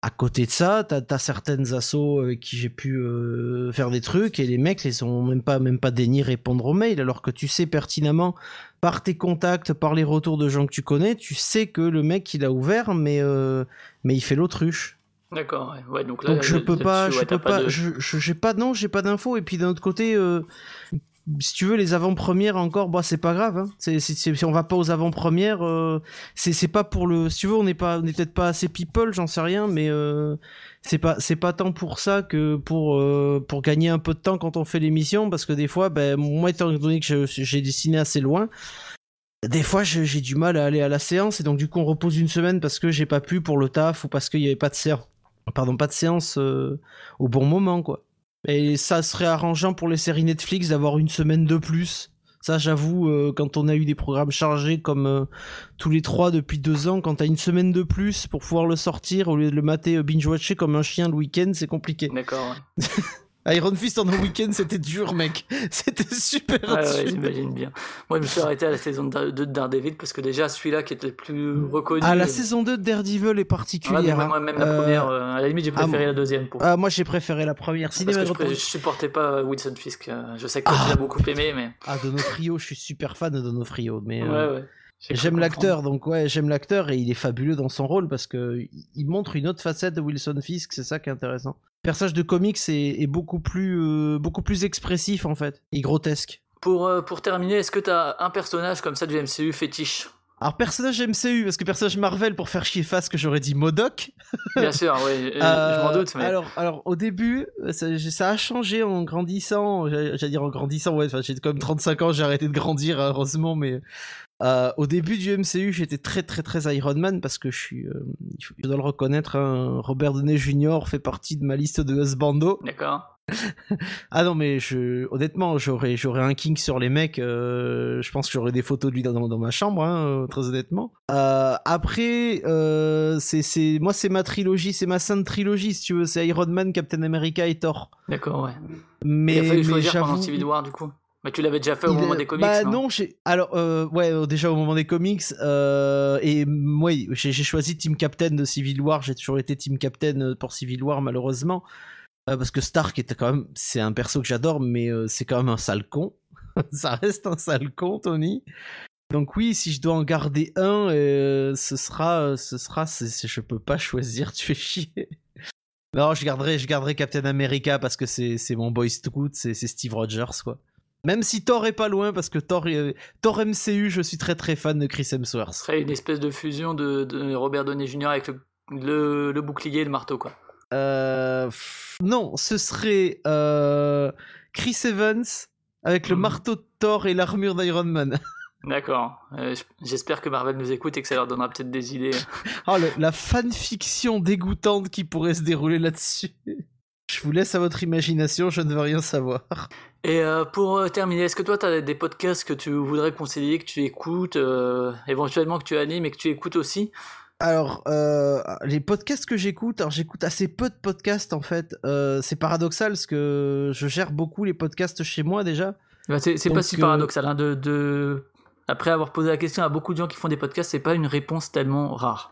à côté de ça, t'as as certaines assos avec qui j'ai pu euh, faire des trucs et les mecs les ont même pas même pas daigné répondre aux mails alors que tu sais pertinemment par tes contacts, par les retours de gens que tu connais, tu sais que le mec il a ouvert mais euh, mais il fait l'autruche. D'accord. Ouais. donc là, je peux pas, je peux pas, je j'ai pas non, j'ai pas d'infos et puis d'un autre côté. Euh, si tu veux, les avant-premières encore, bah, c'est pas grave. Hein. si on va pas aux avant-premières, euh, c'est pas pour le. Si tu veux, on n'est pas, peut-être pas assez people, j'en sais rien, mais euh, c'est pas, c'est pas tant pour ça que pour euh, pour gagner un peu de temps quand on fait l'émission, parce que des fois, ben moi étant donné que j'ai dessiné assez loin, des fois j'ai du mal à aller à la séance et donc du coup on repose une semaine parce que j'ai pas pu pour le taf ou parce qu'il y avait pas de séance, pardon, pas de séance au bon moment, quoi. Et ça serait arrangeant pour les séries Netflix d'avoir une semaine de plus. Ça, j'avoue, euh, quand on a eu des programmes chargés comme euh, tous les trois depuis deux ans, quand t'as une semaine de plus pour pouvoir le sortir au lieu de le mater euh, binge-watcher comme un chien le week-end, c'est compliqué. D'accord. Iron Fist en un week-end, c'était dur, mec. C'était super dur. Ouais, j'imagine bien. Moi, je me suis arrêté à la saison 2 de Daredevil parce que déjà, celui-là qui était le plus reconnu. Ah, la saison 2 de Daredevil est particulière. Ah, moi, même la première, euh, à la limite, j'ai ah, préféré la deuxième. Pour... Ah, moi, j'ai préféré la première. Cinéma parce que je, supportais pas Wilson Fisk. Euh, je sais que tu l'as beaucoup aimé, mais. Ah, Donofrio, je suis super fan de Donofrio. Mais, euh, ouais, ouais. J'aime l'acteur, donc ouais, j'aime l'acteur et il est fabuleux dans son rôle parce que il montre une autre facette de Wilson Fisk, c'est ça qui est intéressant. Personnage de comics est, beaucoup plus euh, beaucoup plus expressif en fait, et grotesque. Pour euh, pour terminer, est-ce que t'as un personnage comme ça du MCU fétiche? Alors personnage MCU, parce que personnage Marvel pour faire chier face que j'aurais dit Modoc. Bien sûr, oui, je m'en doute. Mais... Alors, alors au début, ça, a changé en grandissant. J'allais dire en grandissant, ouais. J'ai comme 35 ans, j'ai arrêté de grandir heureusement, mais euh, au début du MCU, j'étais très très très Iron Man parce que je suis, euh, je dois le reconnaître, hein, Robert Downey Jr. fait partie de ma liste de husbando. D'accord. ah non mais je, honnêtement, j'aurais j'aurais un king sur les mecs. Euh, je pense que j'aurais des photos de lui dans, dans ma chambre, hein, très honnêtement. après, c'est c'est moi c'est ma trilogie, c'est ma sainte trilogie si tu veux. C'est Iron Man, Captain America et Thor. D'accord, ouais. Mais, il a fallu choisir pendant Civil War du coup. Mais tu l'avais déjà fait au moment des comics Bah non, alors euh, ouais, euh, déjà au moment des comics euh, et moi j'ai choisi Team Captain de Civil War, j'ai toujours été Team Captain pour Civil War malheureusement parce que Stark était quand même c'est un perso que j'adore mais c'est quand même un sale con. Ça reste un sale con Tony. Donc oui, si je dois en garder un, ce sera ce sera je peux pas choisir, tu fais chier. Non, je garderai, je garderai Captain America parce que c'est mon boy scout, c'est Steve Rogers, quoi. Même si Thor est pas loin, parce que Thor, Thor MCU, je suis très très fan de Chris Hemsworth. Ce serait une espèce de fusion de, Robert Downey Jr. avec le, le, bouclier et le marteau, quoi. Euh, non, ce serait euh, Chris Evans avec le hmm. marteau de Thor et l'armure d'Iron Man. D'accord. Euh, j'espère que Marvel nous écoute et que ça leur donnera peut-être des idées. oh, la fanfiction dégoûtante qui pourrait se dérouler là-dessus. Je vous laisse à votre imagination, je ne veux rien savoir. Et euh, pour euh, terminer, est-ce que toi, tu as des podcasts que tu voudrais conseiller, que tu écoutes, euh, éventuellement que tu animes et que tu écoutes aussi? Alors, les podcasts que j'écoute, alors j'écoute assez peu de podcasts en fait. c'est paradoxal parce que je gère beaucoup les podcasts chez moi déjà. Bah, c'est pas si paradoxal. Hein, de, de, Après avoir posé la question à beaucoup de gens qui font des podcasts, c'est pas une réponse tellement rare.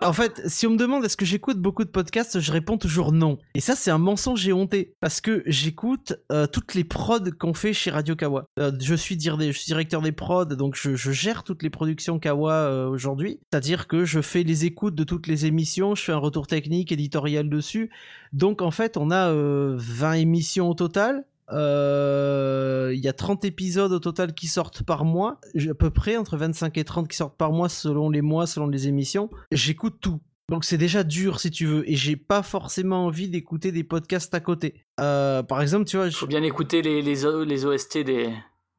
En fait, si on me demande est-ce que j'écoute beaucoup de podcasts, je réponds toujours non. Et ça, c'est un mensonge et honté. Parce que j'écoute euh, toutes les prods qu'on fait chez Radio Kawa. Euh, je, suis directeur des prods, donc je, gère toutes les productions Kawa euh, aujourd'hui. C'est-à-dire que je fais les écoutes de toutes les émissions, je fais un retour technique, éditorial dessus. Donc en fait, on a 20 émissions au total. Euh, il y a 30 épisodes au total qui sortent par mois, à peu près entre 25 et 30 qui sortent par mois selon les mois, selon les émissions. J'écoute tout. Donc c'est déjà dur si tu veux, et j'ai pas forcément envie d'écouter des podcasts à côté. Euh, par exemple, tu vois... Il faut bien écouter les, les, les OST des,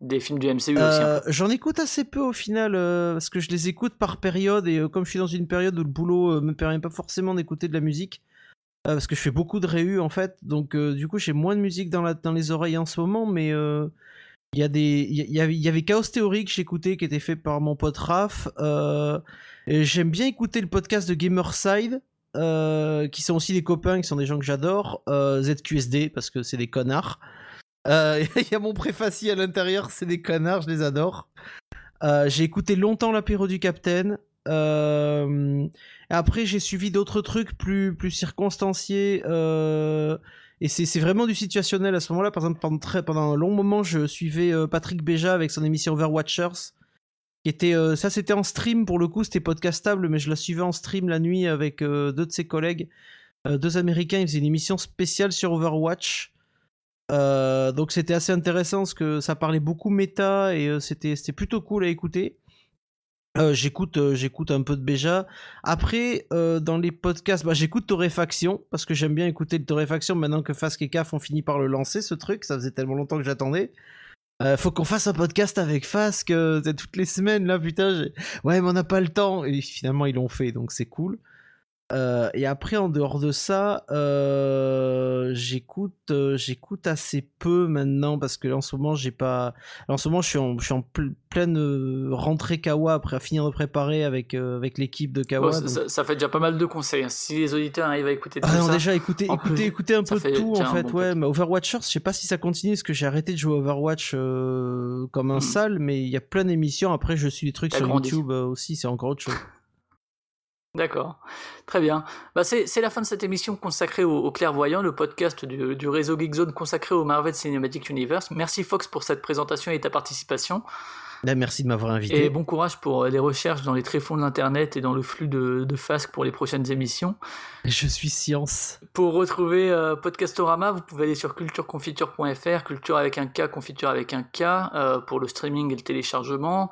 des films du MCU aussi. Euh, j'en écoute assez peu au final, parce que je les écoute par période, et comme je suis dans une période où le boulot me permet pas forcément d'écouter de la musique, euh, parce que je fais beaucoup de réus en fait, donc euh, du coup j'ai moins de musique dans, les oreilles en ce moment, mais euh, il y a y, avait Chaos Theory que j'écoutais qui était fait par mon pote Raph. J'aime bien écouter le podcast de Gamerside. qui sont aussi des copains, qui sont des gens que j'adore. ZQSD parce que c'est des connards. Il y a mon préfacie à l'intérieur, c'est des connards, je les adore. J'ai écouté longtemps l'apéro du Capitaine. Euh, après, j'ai suivi d'autres trucs plus, plus circonstanciés. Euh, et c'est vraiment du situationnel à ce moment-là. Par exemple, pendant, très, pendant un long moment, je suivais euh, Patrick Béja avec son émission Overwatchers. Qui était, ça, c'était en stream pour le coup, c'était podcastable, mais je la suivais en stream la nuit avec deux de ses collègues, deux américains. Ils faisaient une émission spéciale sur Overwatch. donc c'était assez intéressant parce que ça parlait beaucoup méta et c'était plutôt cool à écouter. Euh, j'écoute, euh, j'écoute un peu de Béja. Après, euh, dans les podcasts, bah, j'écoute Torréfaction parce que j'aime bien écouter le Torréfaction maintenant que Fask et Caf ont fini par le lancer ce truc. Ça faisait tellement longtemps que j'attendais. faut qu'on fasse un podcast avec Fask toutes les semaines là, putain. Ouais, mais on n'a pas le temps. Et finalement, ils l'ont fait, donc c'est cool. Euh, et après, en dehors de ça, euh, j'écoute, euh, j'écoute assez peu maintenant parce que en ce moment, j'ai pas. En ce moment, je suis en, je suis en pleine rentrée Kawa après finir de préparer avec avec l'équipe de Kawa. ça, fait déjà pas mal de conseils. Hein. Si les auditeurs arrivent à écouter tout ah, non, déjà écouter, écouter, écouter un peu de tout en fait. ouais, mais Overwatchers, je sais pas si ça continue parce que j'ai arrêté de jouer Overwatch comme un hmm. sale, mais il y a plein d'émissions. Après, je suis des trucs sur YouTube aussi, c'est encore autre chose. D'accord, très bien. Bah c'est la fin de cette émission consacrée au, clairvoyant, le podcast du, réseau Geekzone consacré au Marvel Cinematic Universe. Merci Fox pour cette présentation et ta participation. Bah, merci de m'avoir invité. Et bon courage pour euh, les recherches dans les tréfonds de l'Internet et dans le flux de, de FASC pour les prochaines émissions. Je suis science. Pour retrouver euh, Podcastorama, vous pouvez aller sur cultureconfiture.fr, culture avec un K, confiture avec un K, euh, pour le streaming et le téléchargement.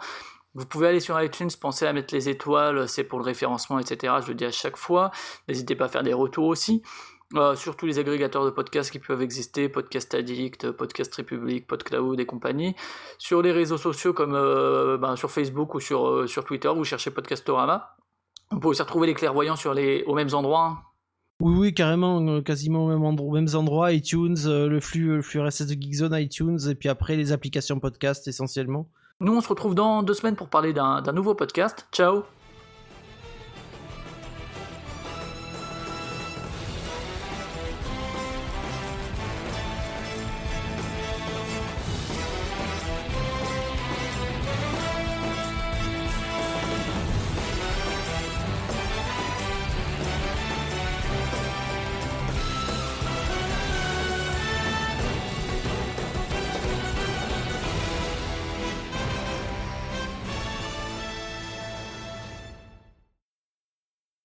Vous pouvez aller sur iTunes, penser à mettre les étoiles, c'est pour le référencement, etc. Je le dis à chaque fois. N'hésitez pas à faire des retours aussi. Euh, sur tous les agrégateurs de podcasts qui peuvent exister, Podcast Addict, Podcast République, PodCloud et compagnie. Sur les réseaux sociaux comme euh, ben, sur Facebook ou sur, euh, sur Twitter, vous cherchez Podcastorama. On peut aussi retrouver les clairvoyants sur les, aux mêmes endroits. Hein. Oui, oui, carrément, quasiment aux mêmes, endroits, mêmes endroits, iTunes, le flux, le RSS de Geekzone, iTunes, et puis après les applications podcast essentiellement. Nous, on se retrouve dans deux semaines pour parler d'un nouveau podcast. Ciao